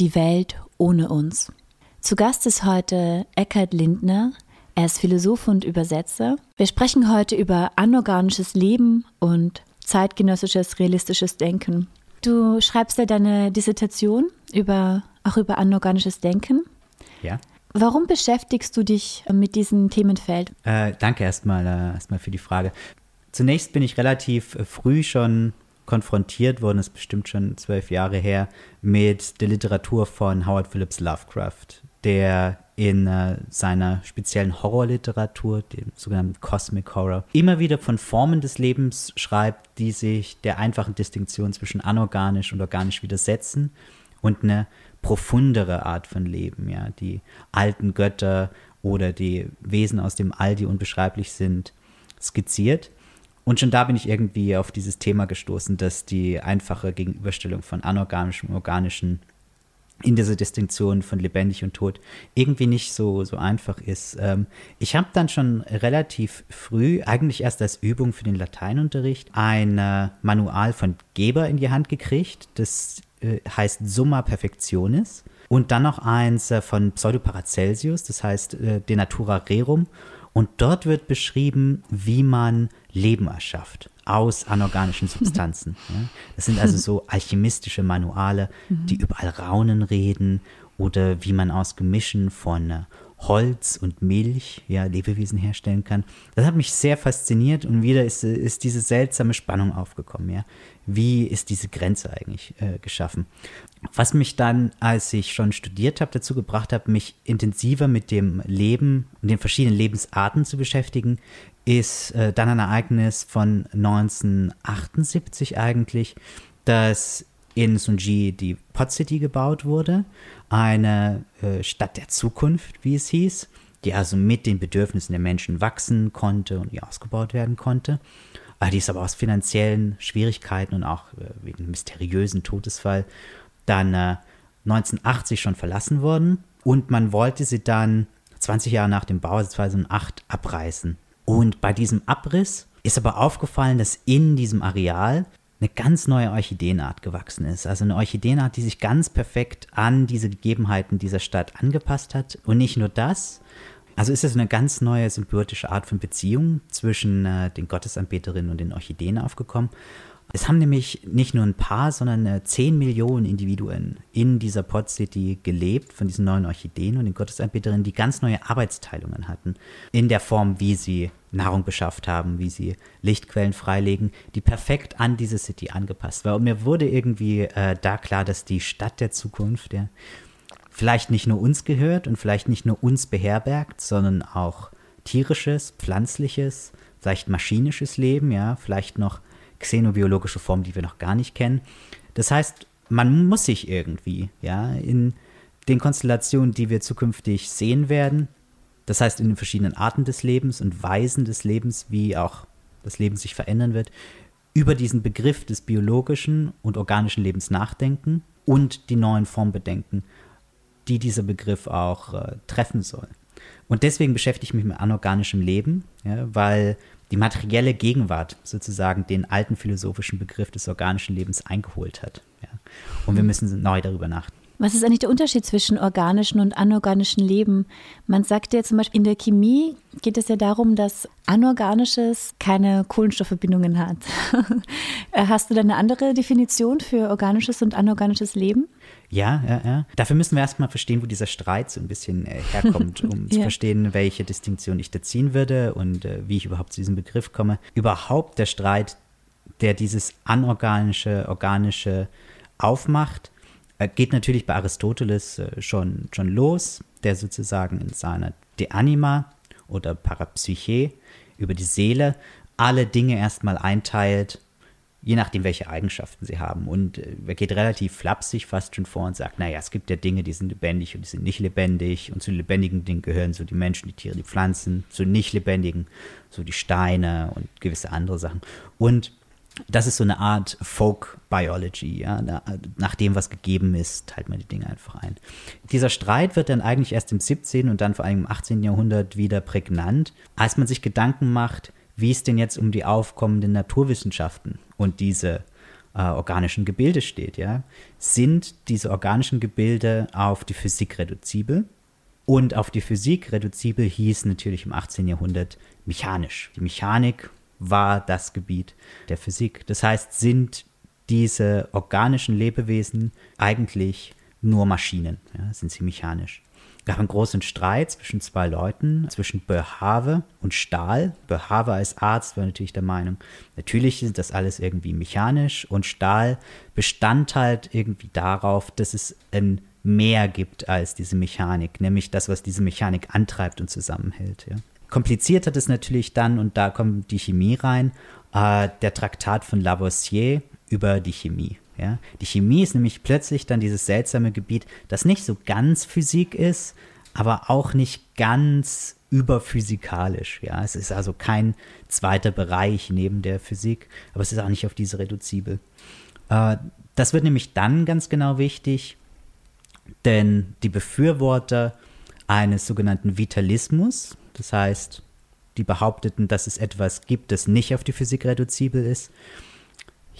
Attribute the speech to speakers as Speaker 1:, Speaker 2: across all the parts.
Speaker 1: Die Welt ohne uns. Zu Gast ist heute Eckhard Lindner. Er ist Philosoph und Übersetzer. Wir sprechen heute über anorganisches Leben und zeitgenössisches realistisches Denken. Du schreibst ja deine Dissertation über, auch über anorganisches Denken.
Speaker 2: Ja.
Speaker 1: Warum beschäftigst du dich mit diesem Themenfeld?
Speaker 2: Äh, danke erstmal, äh, erstmal für die Frage. Zunächst bin ich relativ äh, früh schon konfrontiert worden, ist bestimmt schon zwölf Jahre her, mit der Literatur von Howard Phillips Lovecraft, der in äh, seiner speziellen Horrorliteratur, dem sogenannten Cosmic Horror, immer wieder von Formen des Lebens schreibt, die sich der einfachen Distinktion zwischen anorganisch und organisch widersetzen und eine profundere Art von Leben, ja, die alten Götter oder die Wesen aus dem All, die unbeschreiblich sind, skizziert. Und schon da bin ich irgendwie auf dieses Thema gestoßen, dass die einfache Gegenüberstellung von anorganischem und organischen in dieser Distinktion von lebendig und tot irgendwie nicht so, so einfach ist. Ähm, ich habe dann schon relativ früh, eigentlich erst als Übung für den Lateinunterricht, ein äh, Manual von Geber in die Hand gekriegt. Das äh, heißt Summa Perfectionis. Und dann noch eins äh, von Pseudo-Paracelsius, das heißt De Natura Rerum. Und dort wird beschrieben, wie man Leben erschafft aus anorganischen Substanzen. Ja. Das sind also so alchemistische Manuale, die überall Raunen reden oder wie man aus Gemischen von äh, Holz und Milch ja, Lebewesen herstellen kann. Das hat mich sehr fasziniert und wieder ist, ist diese seltsame Spannung aufgekommen. Ja. Wie ist diese Grenze eigentlich äh, geschaffen? Was mich dann, als ich schon studiert habe, dazu gebracht hat, mich intensiver mit dem Leben und den verschiedenen Lebensarten zu beschäftigen, ist äh, dann ein Ereignis von 1978 eigentlich, dass in Sunji die Pot City gebaut wurde, eine äh, Stadt der Zukunft, wie es hieß, die also mit den Bedürfnissen der Menschen wachsen konnte und die ausgebaut werden konnte. Die ist aber aus finanziellen Schwierigkeiten und auch äh, wegen einem mysteriösen Todesfall dann äh, 1980 schon verlassen worden und man wollte sie dann 20 Jahre nach dem Bau, also 2008, abreißen. Und bei diesem Abriss ist aber aufgefallen, dass in diesem Areal eine ganz neue Orchideenart gewachsen ist. Also eine Orchideenart, die sich ganz perfekt an diese Gegebenheiten dieser Stadt angepasst hat. Und nicht nur das, also ist es eine ganz neue symbiotische Art von Beziehung zwischen äh, den Gottesanbeterinnen und den Orchideen aufgekommen. Es haben nämlich nicht nur ein paar, sondern äh, 10 Millionen Individuen in dieser Pod City gelebt, von diesen neuen Orchideen und den Gottesanbeterinnen, die ganz neue Arbeitsteilungen hatten. In der Form, wie sie Nahrung beschafft haben, wie sie Lichtquellen freilegen, die perfekt an diese City angepasst war. Und mir wurde irgendwie äh, da klar, dass die Stadt der Zukunft ja, vielleicht nicht nur uns gehört und vielleicht nicht nur uns beherbergt, sondern auch tierisches, pflanzliches, vielleicht maschinisches Leben, ja, vielleicht noch xenobiologische Formen, die wir noch gar nicht kennen. Das heißt, man muss sich irgendwie, ja, in den Konstellationen, die wir zukünftig sehen werden, das heißt in den verschiedenen Arten des Lebens und Weisen des Lebens, wie auch das Leben sich verändern wird, über diesen Begriff des biologischen und organischen Lebens nachdenken und die neuen Formen bedenken, die dieser Begriff auch äh, treffen soll. Und deswegen beschäftige ich mich mit anorganischem Leben, ja, weil die materielle Gegenwart sozusagen den alten philosophischen Begriff des organischen Lebens eingeholt hat. Ja. Und wir müssen neu darüber nachdenken.
Speaker 1: Was ist eigentlich der Unterschied zwischen organischen und anorganischen Leben? Man sagt ja zum Beispiel, in der Chemie geht es ja darum, dass anorganisches keine Kohlenstoffverbindungen hat. Hast du da eine andere Definition für organisches und anorganisches Leben?
Speaker 2: Ja, ja, ja. Dafür müssen wir erstmal verstehen, wo dieser Streit so ein bisschen äh, herkommt, um ja. zu verstehen, welche Distinktion ich da ziehen würde und äh, wie ich überhaupt zu diesem Begriff komme. Überhaupt der Streit, der dieses anorganische, organische aufmacht, äh, geht natürlich bei Aristoteles äh, schon, schon los, der sozusagen in seiner De Anima oder Parapsyche über die Seele alle Dinge erstmal einteilt, je nachdem, welche Eigenschaften sie haben. Und äh, er geht relativ flapsig fast schon vor und sagt, naja, es gibt ja Dinge, die sind lebendig und die sind nicht lebendig. Und zu lebendigen Dingen gehören so die Menschen, die Tiere, die Pflanzen, zu nicht lebendigen, so die Steine und gewisse andere Sachen. Und das ist so eine Art Folk Biology, ja. nach dem, was gegeben ist, teilt man die Dinge einfach ein. Dieser Streit wird dann eigentlich erst im 17. und dann vor allem im 18. Jahrhundert wieder prägnant, als man sich Gedanken macht, wie es denn jetzt um die aufkommenden Naturwissenschaften und diese äh, organischen Gebilde steht, ja, sind diese organischen Gebilde auf die Physik reduzibel. Und auf die Physik reduzibel hieß natürlich im 18. Jahrhundert mechanisch. Die Mechanik war das Gebiet der Physik. Das heißt, sind diese organischen Lebewesen eigentlich nur Maschinen, ja, sind sie mechanisch. Gab einen großen Streit zwischen zwei Leuten, zwischen Boerhaave und Stahl. Boerhaave als Arzt war natürlich der Meinung, natürlich ist das alles irgendwie mechanisch und Stahl bestand halt irgendwie darauf, dass es ein Mehr gibt als diese Mechanik, nämlich das, was diese Mechanik antreibt und zusammenhält. Ja. Kompliziert hat es natürlich dann, und da kommt die Chemie rein, äh, der Traktat von Lavoisier über die Chemie. Ja? Die Chemie ist nämlich plötzlich dann dieses seltsame Gebiet, das nicht so ganz Physik ist, aber auch nicht ganz überphysikalisch. Ja? Es ist also kein zweiter Bereich neben der Physik, aber es ist auch nicht auf diese reduzibel. Äh, das wird nämlich dann ganz genau wichtig, denn die Befürworter eines sogenannten Vitalismus, das heißt, die behaupteten, dass es etwas gibt, das nicht auf die Physik reduzibel ist,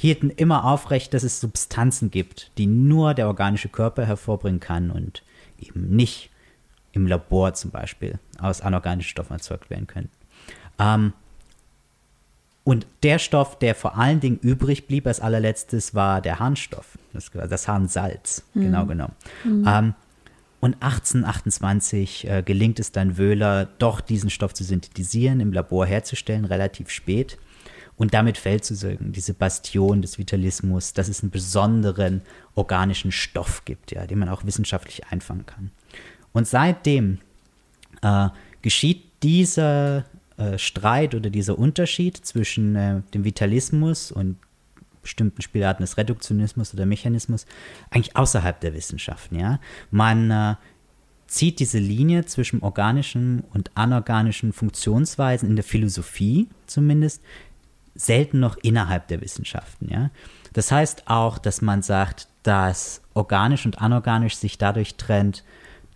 Speaker 2: hielten immer aufrecht, dass es Substanzen gibt, die nur der organische Körper hervorbringen kann und eben nicht im Labor zum Beispiel aus anorganischen Stoffen erzeugt werden können. Ähm, und der Stoff, der vor allen Dingen übrig blieb als allerletztes, war der Harnstoff, das, das Harnsalz, mhm. genau genommen. Mhm. Ähm, und 1828 äh, gelingt es dann Wöhler, doch diesen Stoff zu synthetisieren, im Labor herzustellen, relativ spät und damit fällt sozusagen diese Bastion des Vitalismus, dass es einen besonderen organischen Stoff gibt, ja, den man auch wissenschaftlich einfangen kann. Und seitdem äh, geschieht dieser äh, Streit oder dieser Unterschied zwischen äh, dem Vitalismus und bestimmten Spielarten des Reduktionismus oder Mechanismus eigentlich außerhalb der Wissenschaften. Ja? Man äh, zieht diese Linie zwischen organischen und anorganischen Funktionsweisen in der Philosophie zumindest selten noch innerhalb der Wissenschaften. Ja? Das heißt auch, dass man sagt, dass organisch und anorganisch sich dadurch trennt,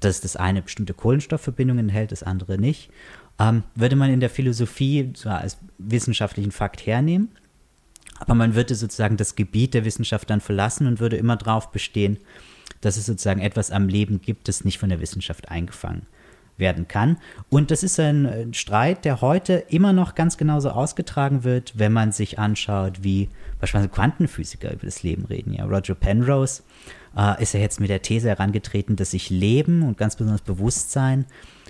Speaker 2: dass das eine bestimmte Kohlenstoffverbindungen enthält, das andere nicht. Ähm, würde man in der Philosophie so als wissenschaftlichen Fakt hernehmen, aber man würde sozusagen das Gebiet der Wissenschaft dann verlassen und würde immer darauf bestehen, dass es sozusagen etwas am Leben gibt, das nicht von der Wissenschaft eingefangen werden kann. Und das ist ein Streit, der heute immer noch ganz genauso ausgetragen wird, wenn man sich anschaut, wie beispielsweise Quantenphysiker über das Leben reden. Ja, Roger Penrose äh, ist ja jetzt mit der These herangetreten, dass sich Leben und ganz besonders Bewusstsein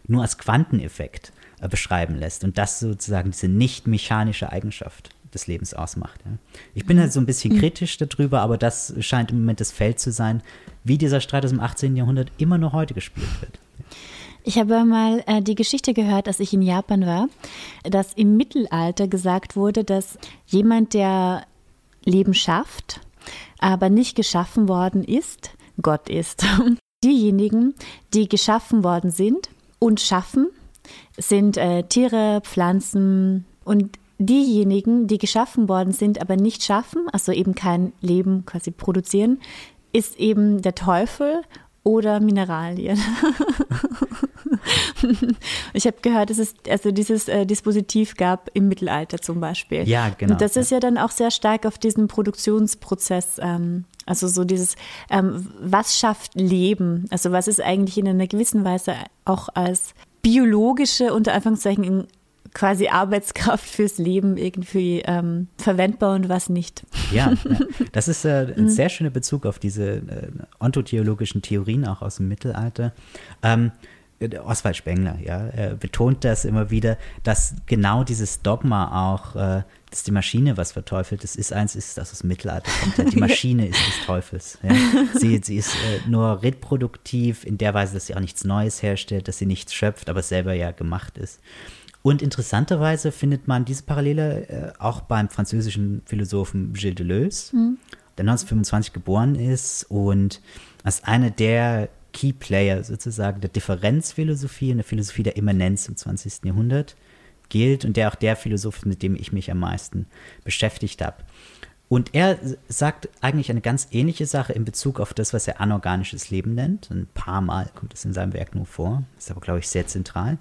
Speaker 2: nur als Quanteneffekt äh, beschreiben lässt und das sozusagen diese nicht mechanische Eigenschaft des Lebens ausmacht. Ja. Ich bin halt so ein bisschen mhm. kritisch darüber, aber das scheint im Moment das Feld zu sein, wie dieser Streit aus dem 18. Jahrhundert immer noch heute gespielt wird.
Speaker 1: Ich habe mal äh, die Geschichte gehört, als ich in Japan war, dass im Mittelalter gesagt wurde, dass jemand, der Leben schafft, aber nicht geschaffen worden ist, Gott ist. Diejenigen, die geschaffen worden sind und schaffen, sind äh, Tiere, Pflanzen und diejenigen, die geschaffen worden sind, aber nicht schaffen, also eben kein Leben quasi produzieren, ist eben der Teufel oder Mineralien. ich habe gehört, dass es also dieses äh, Dispositiv gab im Mittelalter zum Beispiel.
Speaker 2: Ja, genau.
Speaker 1: Und das ist ja dann auch sehr stark auf diesen Produktionsprozess, ähm, also so dieses, ähm, was schafft Leben? Also was ist eigentlich in einer gewissen Weise auch als biologische, unter Anführungszeichen, quasi Arbeitskraft fürs Leben irgendwie ähm, verwendbar und was nicht.
Speaker 2: Ja, ja. das ist äh, ein mhm. sehr schöner Bezug auf diese äh, ontotheologischen Theorien auch aus dem Mittelalter. Ähm, Oswald Spengler, ja, betont das immer wieder, dass genau dieses Dogma auch, äh, dass die Maschine was verteufelt, das ist eins, ist das aus dem Mittelalter kommt. Die Maschine ist des Teufels. Ja. Sie, sie ist äh, nur reproduktiv in der Weise, dass sie auch nichts Neues herstellt, dass sie nichts schöpft, aber selber ja gemacht ist. Und interessanterweise findet man diese Parallele äh, auch beim französischen Philosophen Gilles Deleuze, mhm. der 1925 geboren ist und als einer der Key Player sozusagen der Differenzphilosophie und der Philosophie der Immanenz im 20. Jahrhundert gilt und der auch der Philosoph ist, mit dem ich mich am meisten beschäftigt habe. Und er sagt eigentlich eine ganz ähnliche Sache in Bezug auf das, was er anorganisches Leben nennt. Ein paar Mal kommt es in seinem Werk nur vor, ist aber, glaube ich, sehr zentral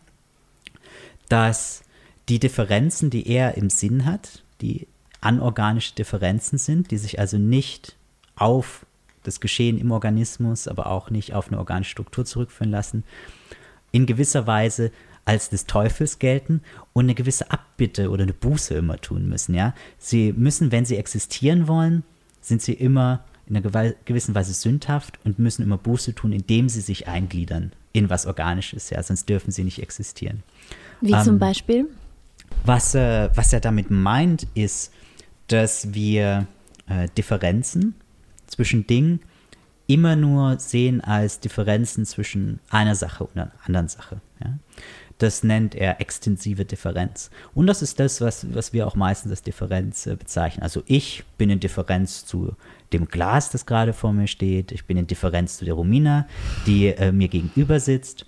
Speaker 2: dass die Differenzen, die er im Sinn hat, die anorganische Differenzen sind, die sich also nicht auf das Geschehen im Organismus, aber auch nicht auf eine organische Struktur zurückführen lassen, in gewisser Weise als des Teufels gelten und eine gewisse Abbitte oder eine Buße immer tun müssen. Ja? Sie müssen, wenn sie existieren wollen, sind sie immer in einer gewissen Weise sündhaft und müssen immer Buße tun, indem sie sich eingliedern in was Organisches. Ja? Sonst dürfen sie nicht existieren.
Speaker 1: Wie ähm, zum Beispiel?
Speaker 2: Was, äh, was er damit meint, ist, dass wir äh, Differenzen zwischen Dingen immer nur sehen als Differenzen zwischen einer Sache und einer anderen Sache. Ja? Das nennt er extensive Differenz. Und das ist das, was, was wir auch meistens als Differenz äh, bezeichnen. Also ich bin in Differenz zu dem Glas, das gerade vor mir steht. Ich bin in Differenz zu der Romina, die äh, mir gegenüber sitzt.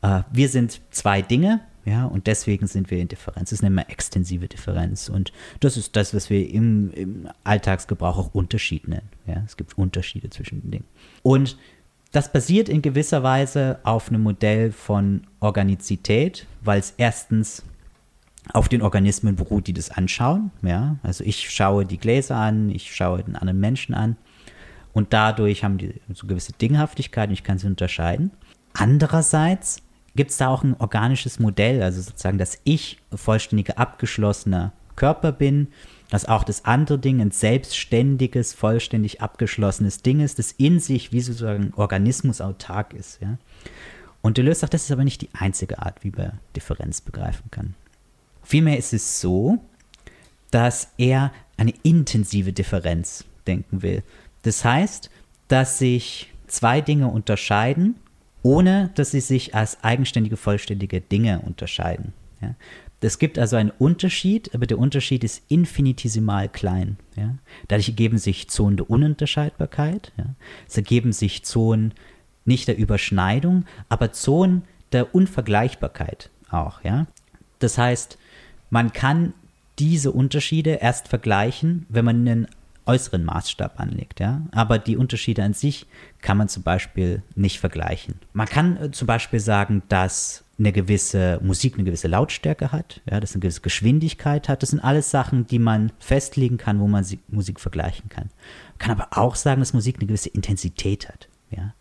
Speaker 2: Äh, wir sind zwei Dinge, ja, und deswegen sind wir in Differenz. Das nennen wir extensive Differenz. Und das ist das, was wir im, im Alltagsgebrauch auch Unterschied nennen. Ja, es gibt Unterschiede zwischen den Dingen. Und das basiert in gewisser Weise auf einem Modell von Organizität, weil es erstens auf den Organismen beruht, die das anschauen. Ja? Also ich schaue die Gläser an, ich schaue den anderen Menschen an und dadurch haben die so gewisse Dinghaftigkeit und ich kann sie unterscheiden. Andererseits gibt es da auch ein organisches Modell, also sozusagen, dass ich vollständiger abgeschlossener Körper bin, dass auch das andere Ding ein selbstständiges, vollständig abgeschlossenes Ding ist, das in sich wie sozusagen Organismus autark ist. Ja? Und Deleuze sagt, das ist aber nicht die einzige Art, wie man Differenz begreifen kann. Vielmehr ist es so, dass er eine intensive Differenz denken will. Das heißt, dass sich zwei Dinge unterscheiden ohne dass sie sich als eigenständige, vollständige Dinge unterscheiden. Ja. Es gibt also einen Unterschied, aber der Unterschied ist infinitesimal klein. Ja. Dadurch ergeben sich Zonen der Ununterscheidbarkeit. Ja. Es ergeben sich Zonen nicht der Überschneidung, aber Zonen der Unvergleichbarkeit auch. Ja. Das heißt, man kann diese Unterschiede erst vergleichen, wenn man einen äußeren Maßstab anlegt. Ja? Aber die Unterschiede an sich kann man zum Beispiel nicht vergleichen. Man kann äh, zum Beispiel sagen, dass eine gewisse Musik eine gewisse Lautstärke hat, ja, dass eine gewisse Geschwindigkeit hat. Das sind alles Sachen, die man festlegen kann, wo man Musik vergleichen kann. Man kann aber auch sagen, dass Musik eine gewisse Intensität hat. Ja?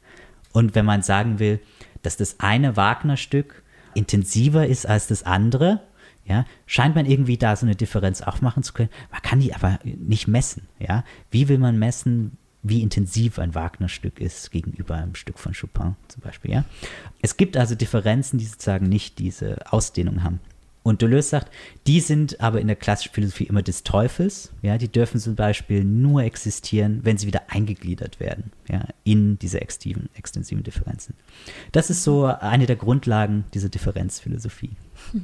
Speaker 2: Und wenn man sagen will, dass das eine Wagner-Stück intensiver ist als das andere, ja, scheint man irgendwie da so eine Differenz aufmachen zu können. Man kann die aber nicht messen. Ja? Wie will man messen, wie intensiv ein Wagner-Stück ist gegenüber einem Stück von Chopin zum Beispiel. Ja? Es gibt also Differenzen, die sozusagen nicht diese Ausdehnung haben. Und Deleuze sagt, die sind aber in der klassischen Philosophie immer des Teufels. Ja, die dürfen zum Beispiel nur existieren, wenn sie wieder eingegliedert werden ja, in diese extensiven, extensiven Differenzen. Das ist so eine der Grundlagen dieser Differenzphilosophie.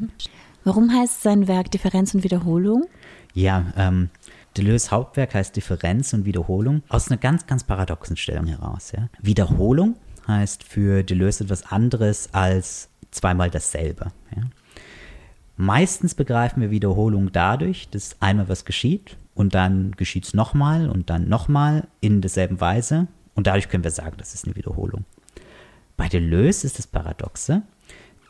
Speaker 1: Warum heißt sein Werk Differenz und Wiederholung?
Speaker 2: Ja, ähm, Deleuze Hauptwerk heißt Differenz und Wiederholung aus einer ganz, ganz paradoxen Stellung heraus. Ja? Wiederholung heißt für Deleuze etwas anderes als zweimal dasselbe. Ja? Meistens begreifen wir Wiederholung dadurch, dass einmal was geschieht und dann geschieht es nochmal und dann nochmal in derselben Weise und dadurch können wir sagen, das ist eine Wiederholung. Bei Deleuze ist das Paradoxe,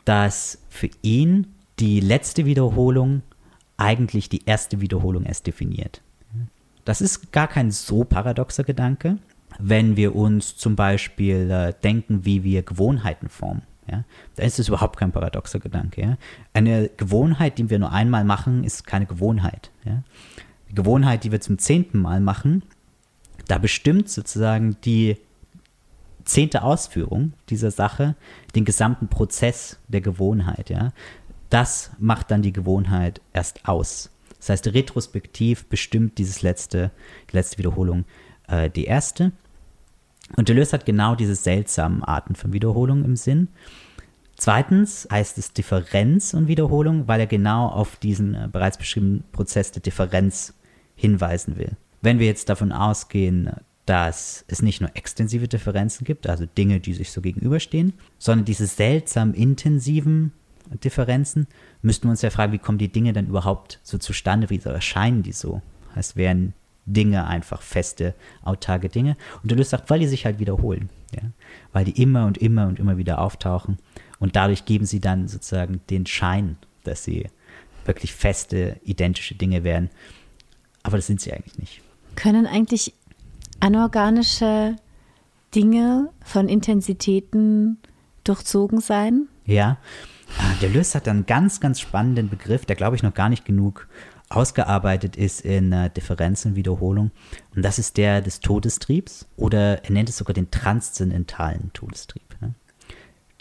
Speaker 2: dass für ihn die letzte Wiederholung eigentlich die erste Wiederholung erst definiert. Das ist gar kein so paradoxer Gedanke, wenn wir uns zum Beispiel äh, denken, wie wir Gewohnheiten formen. Ja? Da ist es überhaupt kein paradoxer Gedanke. Ja? Eine Gewohnheit, die wir nur einmal machen, ist keine Gewohnheit. Ja? Die Gewohnheit, die wir zum zehnten Mal machen, da bestimmt sozusagen die zehnte Ausführung dieser Sache den gesamten Prozess der Gewohnheit. Ja? das macht dann die Gewohnheit erst aus. Das heißt, retrospektiv bestimmt dieses letzte, die letzte Wiederholung äh, die erste. Und Deleuze hat genau diese seltsamen Arten von Wiederholung im Sinn. Zweitens heißt es Differenz und Wiederholung, weil er genau auf diesen äh, bereits beschriebenen Prozess der Differenz hinweisen will. Wenn wir jetzt davon ausgehen, dass es nicht nur extensive Differenzen gibt, also Dinge, die sich so gegenüberstehen, sondern diese seltsam intensiven Differenzen, müssten wir uns ja fragen, wie kommen die Dinge dann überhaupt so zustande, wie erscheinen die so? Als wären Dinge einfach feste, autarke Dinge. Und Deleuze sagt, weil die sich halt wiederholen, ja? weil die immer und immer und immer wieder auftauchen und dadurch geben sie dann sozusagen den Schein, dass sie wirklich feste, identische Dinge wären. aber das sind sie eigentlich nicht.
Speaker 1: Können eigentlich anorganische Dinge von Intensitäten durchzogen sein?
Speaker 2: Ja, ah, der Lös hat einen ganz, ganz spannenden Begriff, der glaube ich noch gar nicht genug ausgearbeitet ist in äh, Differenzenwiederholung. Und das ist der des Todestriebs oder er nennt es sogar den transzendentalen Todestrieb. Ne?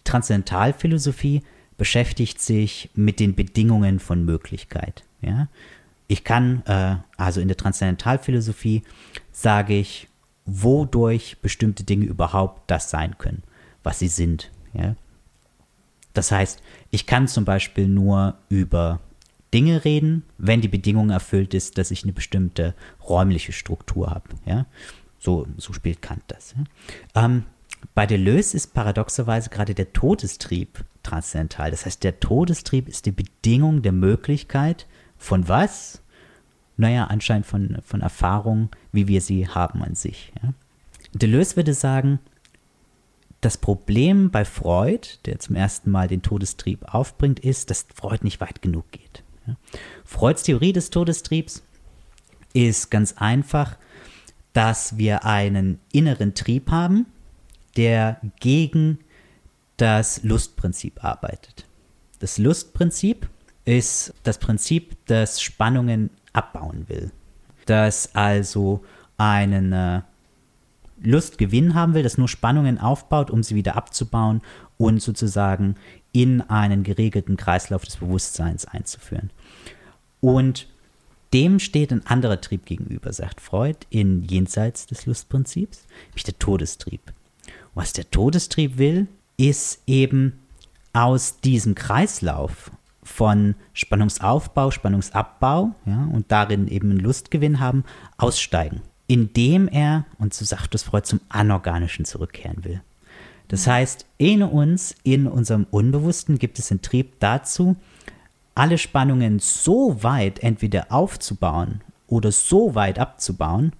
Speaker 2: Transzendentalphilosophie beschäftigt sich mit den Bedingungen von Möglichkeit. Ja? Ich kann, äh, also in der Transzendentalphilosophie sage ich, wodurch bestimmte Dinge überhaupt das sein können, was sie sind. Ja? Das heißt, ich kann zum Beispiel nur über Dinge reden, wenn die Bedingung erfüllt ist, dass ich eine bestimmte räumliche Struktur habe. Ja? So, so spielt Kant das. Ja? Ähm, bei Deleuze ist paradoxerweise gerade der Todestrieb transzendental. Das heißt, der Todestrieb ist die Bedingung der Möglichkeit von was? Naja, anscheinend von, von Erfahrungen, wie wir sie haben an sich. Ja? Deleuze würde sagen, das Problem bei Freud, der zum ersten Mal den Todestrieb aufbringt, ist, dass Freud nicht weit genug geht. Freuds Theorie des Todestriebs ist ganz einfach, dass wir einen inneren Trieb haben, der gegen das Lustprinzip arbeitet. Das Lustprinzip ist das Prinzip, das Spannungen abbauen will. Das also einen äh, Lustgewinn haben will, das nur Spannungen aufbaut, um sie wieder abzubauen und sozusagen in einen geregelten Kreislauf des Bewusstseins einzuführen. Und dem steht ein anderer Trieb gegenüber, sagt Freud, in Jenseits des Lustprinzips, nämlich der Todestrieb. Was der Todestrieb will, ist eben aus diesem Kreislauf von Spannungsaufbau, Spannungsabbau ja, und darin eben einen Lustgewinn haben, aussteigen, indem er, und so sagt es Freud, zum Anorganischen zurückkehren will. Das heißt, in uns, in unserem Unbewussten gibt es einen Trieb dazu, alle Spannungen so weit entweder aufzubauen oder so weit abzubauen,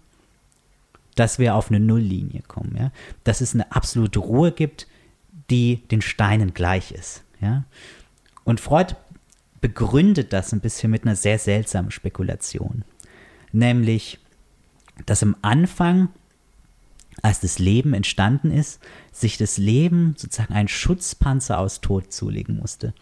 Speaker 2: dass wir auf eine Nulllinie kommen. Ja? Dass es eine absolute Ruhe gibt, die den Steinen gleich ist. Ja? Und Freud begründet das ein bisschen mit einer sehr seltsamen Spekulation. Nämlich, dass am Anfang, als das Leben entstanden ist, sich das Leben sozusagen einen Schutzpanzer aus Tod zulegen musste.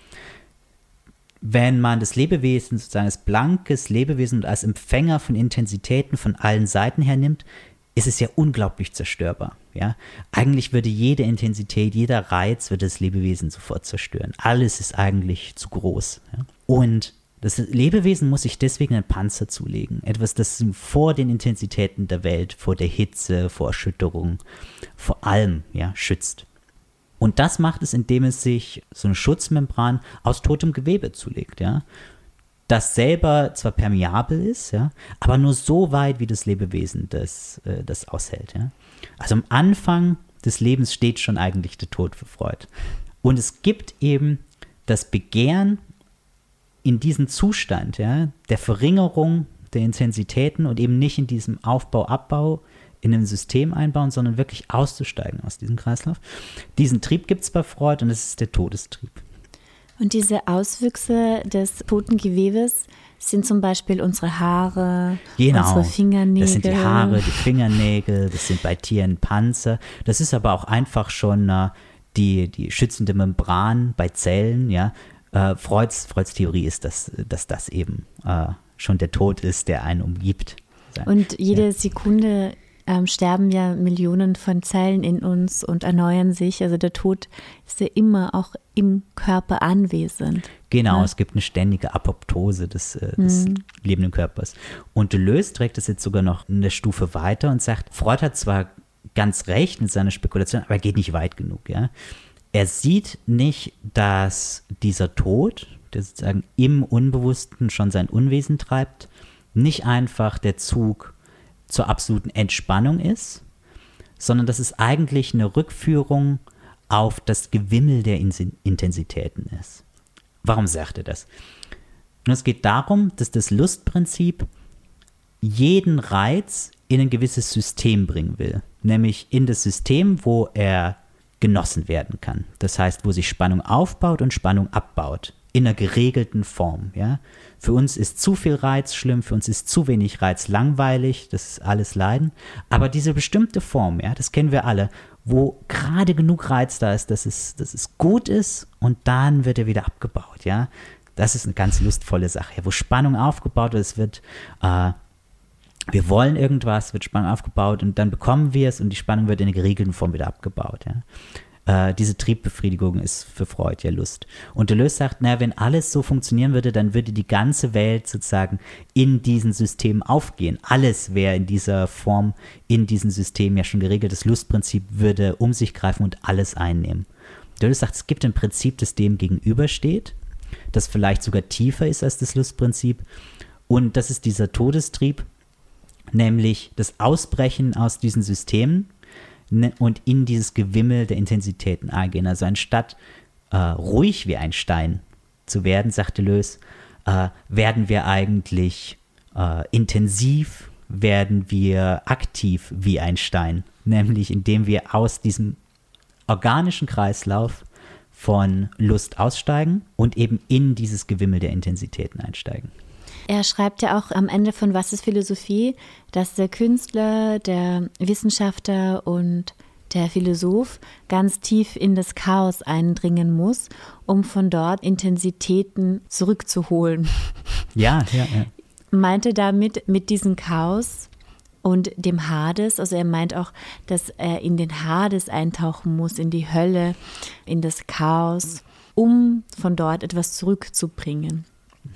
Speaker 2: Wenn man das Lebewesen sozusagen als blankes Lebewesen und als Empfänger von Intensitäten von allen Seiten her nimmt, ist es ja unglaublich zerstörbar. Ja? Eigentlich würde jede Intensität, jeder Reiz würde das Lebewesen sofort zerstören. Alles ist eigentlich zu groß. Ja? Und das Lebewesen muss sich deswegen einen Panzer zulegen. Etwas, das vor den Intensitäten der Welt, vor der Hitze, vor Erschütterung, vor allem ja, schützt. Und das macht es, indem es sich so eine Schutzmembran aus totem Gewebe zulegt. Ja? das selber zwar permeabel ist, ja, aber nur so weit, wie das Lebewesen das, äh, das aushält. Ja. Also am Anfang des Lebens steht schon eigentlich der Tod für Freud. Und es gibt eben das Begehren in diesem Zustand ja, der Verringerung der Intensitäten und eben nicht in diesem Aufbau, Abbau in einem System einbauen, sondern wirklich auszusteigen aus diesem Kreislauf. Diesen Trieb gibt es bei Freud und es ist der Todestrieb.
Speaker 1: Und diese Auswüchse des toten Gewebes sind zum Beispiel unsere Haare,
Speaker 2: genau.
Speaker 1: unsere Fingernägel.
Speaker 2: Das sind die Haare, die Fingernägel, das sind bei Tieren Panzer. Das ist aber auch einfach schon äh, die, die schützende Membran bei Zellen. Ja? Äh, Freuds, Freuds Theorie ist, dass, dass das eben äh, schon der Tod ist, der einen umgibt.
Speaker 1: Und jede ja. Sekunde ähm, sterben ja Millionen von Zellen in uns und erneuern sich. Also der Tod ist ja immer auch im Körper anwesend.
Speaker 2: Genau, ja. es gibt eine ständige Apoptose des, äh, des mhm. lebenden Körpers. Und Deleuze trägt es jetzt sogar noch eine Stufe weiter und sagt, Freud hat zwar ganz recht in seiner Spekulation, aber er geht nicht weit genug. Ja? Er sieht nicht, dass dieser Tod, der sozusagen im Unbewussten schon sein Unwesen treibt, nicht einfach der Zug zur absoluten Entspannung ist, sondern dass es eigentlich eine Rückführung auf das Gewimmel der Intensitäten ist. Warum sagt er das? Und es geht darum, dass das Lustprinzip jeden Reiz in ein gewisses System bringen will, nämlich in das System, wo er genossen werden kann. Das heißt, wo sich Spannung aufbaut und Spannung abbaut in einer geregelten Form. Ja? Für uns ist zu viel Reiz schlimm, für uns ist zu wenig Reiz langweilig, das ist alles Leiden. Aber diese bestimmte Form, ja, das kennen wir alle, wo gerade genug Reiz da ist, dass es, dass es gut ist und dann wird er wieder abgebaut. Ja? Das ist eine ganz lustvolle Sache, wo Spannung aufgebaut wird. Es wird, äh, wir wollen irgendwas, wird Spannung aufgebaut und dann bekommen wir es und die Spannung wird in einer geregelten Form wieder abgebaut. Ja? äh, diese Triebbefriedigung ist für Freud ja Lust. Und Deleuze sagt, naja, wenn alles so funktionieren würde, dann würde die ganze Welt sozusagen in diesen Systemen aufgehen. Alles wäre in dieser Form, in diesen Systemen ja schon geregelt. Das Lustprinzip würde um sich greifen und alles einnehmen. Deleuze sagt, es gibt ein Prinzip, das dem gegenübersteht, das vielleicht sogar tiefer ist als das Lustprinzip. Und das ist dieser Todestrieb, nämlich das Ausbrechen aus diesen Systemen Ne, und in dieses Gewimmel der Intensitäten eingehen. Also anstatt äh, ruhig wie ein Stein zu werden, sagte Lös, äh, werden wir eigentlich äh, intensiv, werden wir aktiv wie ein Stein. Nämlich indem wir aus diesem organischen Kreislauf von Lust aussteigen und eben in dieses Gewimmel der Intensitäten einsteigen.
Speaker 1: Er schreibt ja auch am Ende von Was ist Philosophie, dass der Künstler, der Wissenschaftler und der Philosoph ganz tief in das Chaos eindringen muss, um von dort Intensitäten zurückzuholen.
Speaker 2: Ja, ja, ja.
Speaker 1: Meinte damit mit diesem Chaos und dem Hades, also er meint auch, dass er in den Hades eintauchen muss, in die Hölle, in das Chaos, um von dort etwas zurückzubringen.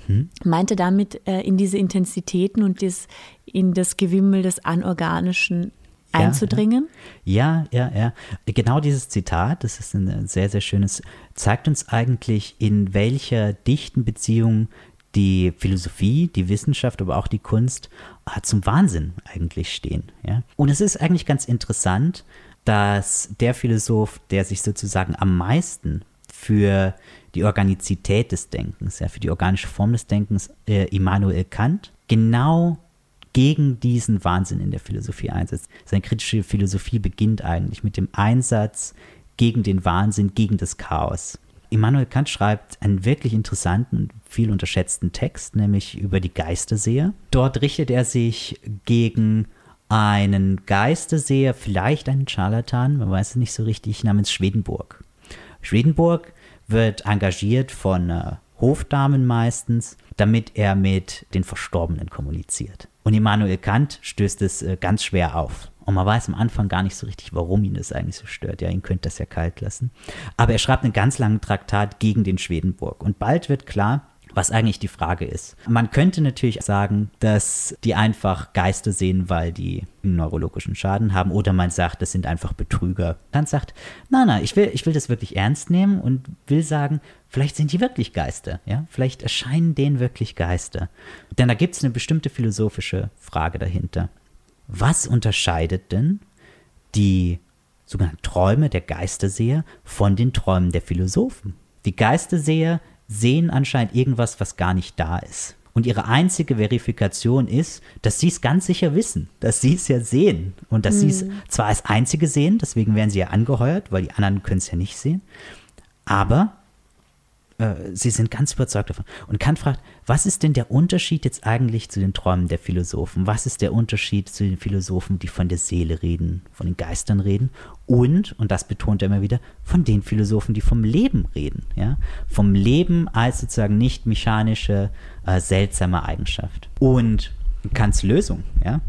Speaker 1: Mhm. Meinte damit äh, in diese Intensitäten und das, in das Gewimmel des Anorganischen einzudringen?
Speaker 2: Ja, ja, ja. Genau dieses Zitat, das ist ein sehr, sehr schönes, zeigt uns eigentlich, in welcher dichten Beziehung die Philosophie, die Wissenschaft, aber auch die Kunst äh, zum Wahnsinn eigentlich stehen. Ja? Und es ist eigentlich ganz interessant, dass der Philosoph, der sich sozusagen am meisten für die Organizität des Denkens, ja, für die organische Form des Denkens, äh, Immanuel Kant, genau gegen diesen Wahnsinn in der Philosophie einsetzt. Seine kritische Philosophie beginnt eigentlich mit dem Einsatz gegen den Wahnsinn, gegen das Chaos. Immanuel Kant schreibt einen wirklich interessanten, viel unterschätzten Text, nämlich über die Geisterseher. Dort richtet er sich gegen einen Geisterseher, vielleicht einen Scharlatan, man weiß es nicht so richtig, namens Schwedenburg. Schwedenburg wird engagiert von äh, Hofdamen meistens, damit er mit den Verstorbenen kommuniziert. Und Immanuel Kant stößt es äh, ganz schwer auf. Und man weiß am Anfang gar nicht so richtig, warum ihn das eigentlich so stört. Ja, ihn könnte das ja kalt lassen. Aber er schreibt einen ganz langen Traktat gegen den Schwedenburg. Und bald wird klar, was eigentlich die Frage ist. Man könnte natürlich sagen, dass die einfach Geister sehen, weil die einen neurologischen Schaden haben, oder man sagt, das sind einfach Betrüger. Dann sagt, nein, nein, ich will, ich will das wirklich ernst nehmen und will sagen, vielleicht sind die wirklich Geister, ja, vielleicht erscheinen denen wirklich Geister. Denn da gibt es eine bestimmte philosophische Frage dahinter. Was unterscheidet denn die sogenannten Träume der Geisterseher von den Träumen der Philosophen? Die Geisterseher sehen anscheinend irgendwas, was gar nicht da ist. Und ihre einzige Verifikation ist, dass sie es ganz sicher wissen, dass sie es ja sehen und dass mhm. sie es hm. zwar als Einzige sehen, deswegen werden sie ja angeheuert, weil die anderen können es ja nicht sehen, aber äh, sie sind ganz überzeugt davon. Und Kant fragt, was ist denn der Unterschied jetzt eigentlich zu den Träumen der Philosophen? Was ist der Unterschied zu den Philosophen, die von der Seele reden, von den Geistern reden? Und, und das betont er immer wieder, von den Philosophen, die vom Leben reden. Ja? Vom Leben als sozusagen nicht mechanische, äh, seltsame Eigenschaft. Und Kants Lösung ja,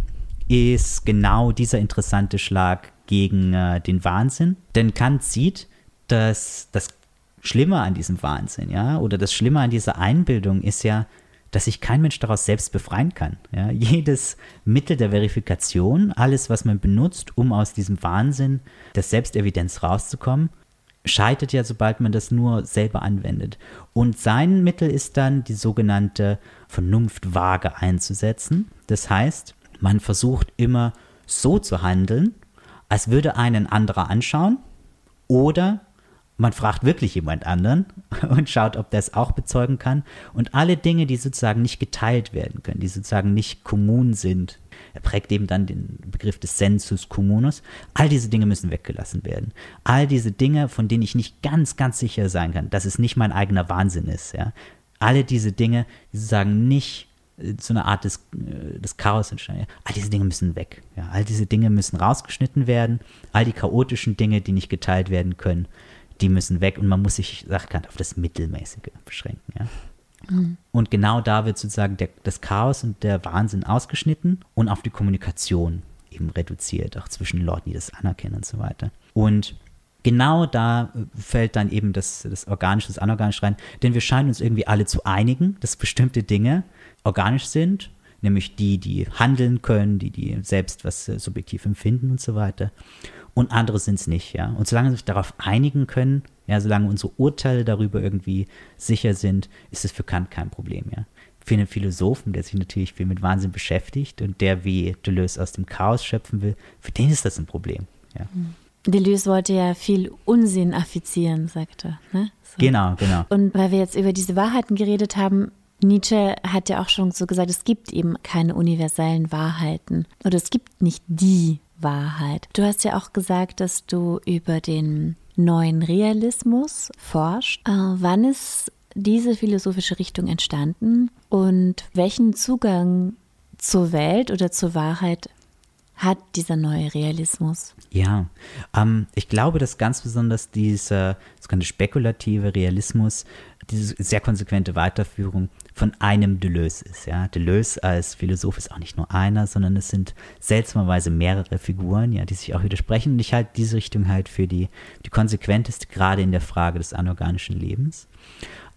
Speaker 2: ist genau dieser interessante Schlag gegen äh, den Wahnsinn. Denn Kant sieht, dass das Schlimme an diesem Wahnsinn, ja, oder das Schlimme an dieser Einbildung ist ja, dass sich kein Mensch daraus selbst befreien kann. Ja. Jedes Mittel der Verifikation, alles, was man benutzt, um aus diesem Wahnsinn der Selbstevidenz rauszukommen, scheitert ja, sobald man das nur selber anwendet. Und sein Mittel ist dann die sogenannte Vernunftwaage einzusetzen. Das heißt, man versucht immer so zu handeln, als würde einen anderer anschauen oder man fragt wirklich jemand anderen und schaut, ob der es auch bezeugen kann. Und alle Dinge, die sozusagen nicht geteilt werden können, die sozusagen nicht kommun sind, er prägt eben dann den Begriff des Sensus communus. All diese Dinge müssen weggelassen werden. All diese Dinge, von denen ich nicht ganz, ganz sicher sein kann, dass es nicht mein eigener Wahnsinn ist. Ja? Alle diese Dinge, die sozusagen nicht zu einer Art des, äh, des Chaos entstehen. All diese Dinge müssen weg. Ja? All diese Dinge müssen rausgeschnitten werden. All die chaotischen Dinge, die nicht geteilt werden können, die müssen weg. Und man muss sich, ich auf das Mittelmäßige beschränken. Ja? Mhm. Und genau da wird sozusagen der, das Chaos und der Wahnsinn ausgeschnitten und auf die Kommunikation eben reduziert, auch zwischen Leuten, die das anerkennen und so weiter. Und genau da fällt dann eben das, das Organische, das Anorganische rein, denn wir scheinen uns irgendwie alle zu einigen, dass bestimmte Dinge organisch sind, nämlich die, die handeln können, die, die selbst was äh, subjektiv empfinden und so weiter. Und andere sind es nicht, ja. Und solange sie sich darauf einigen können, ja, solange unsere Urteile darüber irgendwie sicher sind, ist es für Kant kein Problem, ja. Für einen Philosophen, der sich natürlich viel mit Wahnsinn beschäftigt und der wie Deleuze aus dem Chaos schöpfen will, für den ist das ein Problem, ja.
Speaker 1: Hm. Deleuze wollte ja viel Unsinn affizieren, sagte er. Ne?
Speaker 2: So. Genau, genau.
Speaker 1: Und weil wir jetzt über diese Wahrheiten geredet haben, Nietzsche hat ja auch schon so gesagt, es gibt eben keine universellen Wahrheiten oder es gibt nicht die Wahrheit. Du hast ja auch gesagt, dass du über den neuen Realismus forscht. Äh, wann ist diese philosophische Richtung entstanden und welchen Zugang zur Welt oder zur Wahrheit hat dieser neue Realismus?
Speaker 2: Ja, ähm, ich glaube, dass ganz besonders dieser sogenannte spekulative Realismus, diese sehr konsequente Weiterführung von einem Deleuze ist. Ja. Deleuze als Philosoph ist auch nicht nur einer, sondern es sind seltsamerweise mehrere Figuren, ja, die sich auch widersprechen. Und ich halte diese Richtung halt für die, die konsequenteste, gerade in der Frage des anorganischen Lebens.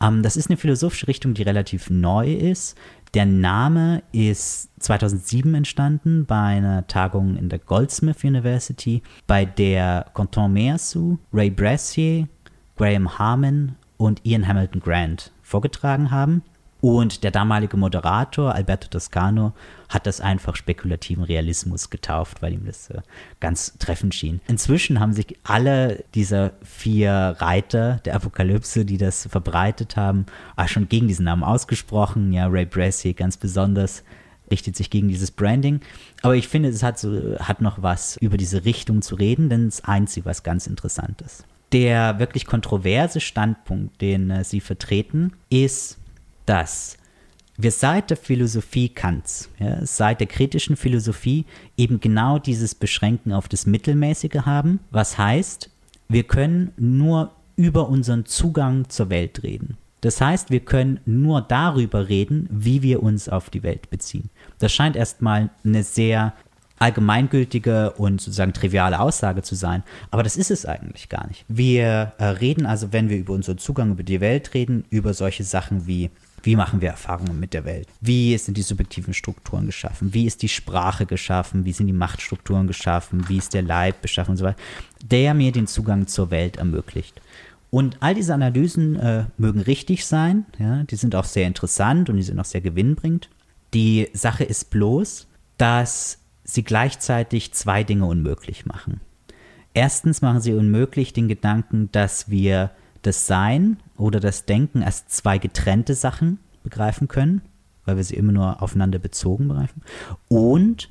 Speaker 2: Ähm, das ist eine philosophische Richtung, die relativ neu ist. Der Name ist 2007 entstanden bei einer Tagung in der Goldsmith University, bei der Quentin Meersu, Ray Brassier, Graham Harmon und Ian Hamilton Grant vorgetragen haben. Und der damalige Moderator Alberto Toscano hat das einfach spekulativen Realismus getauft, weil ihm das äh, ganz treffend schien. Inzwischen haben sich alle dieser vier Reiter der Apokalypse, die das verbreitet haben, auch schon gegen diesen Namen ausgesprochen. Ja, Ray Brassey ganz besonders richtet sich gegen dieses Branding. Aber ich finde, es hat, so, hat noch was über diese Richtung zu reden, denn es eint sie was ganz Interessantes. Der wirklich kontroverse Standpunkt, den äh, sie vertreten, ist, dass wir seit der Philosophie Kants, ja, seit der kritischen Philosophie eben genau dieses Beschränken auf das Mittelmäßige haben, was heißt, wir können nur über unseren Zugang zur Welt reden. Das heißt, wir können nur darüber reden, wie wir uns auf die Welt beziehen. Das scheint erstmal eine sehr allgemeingültige und sozusagen triviale Aussage zu sein, aber das ist es eigentlich gar nicht. Wir äh, reden also, wenn wir über unseren Zugang über die Welt reden, über solche Sachen wie wie machen wir Erfahrungen mit der Welt? Wie sind die subjektiven Strukturen geschaffen? Wie ist die Sprache geschaffen? Wie sind die Machtstrukturen geschaffen? Wie ist der Leib beschaffen und so weiter? Der mir den Zugang zur Welt ermöglicht. Und all diese Analysen äh, mögen richtig sein, ja, die sind auch sehr interessant und die sind auch sehr gewinnbringend. Die Sache ist bloß, dass sie gleichzeitig zwei Dinge unmöglich machen. Erstens machen sie unmöglich den Gedanken, dass wir das Sein oder das Denken als zwei getrennte Sachen begreifen können, weil wir sie immer nur aufeinander bezogen begreifen. Und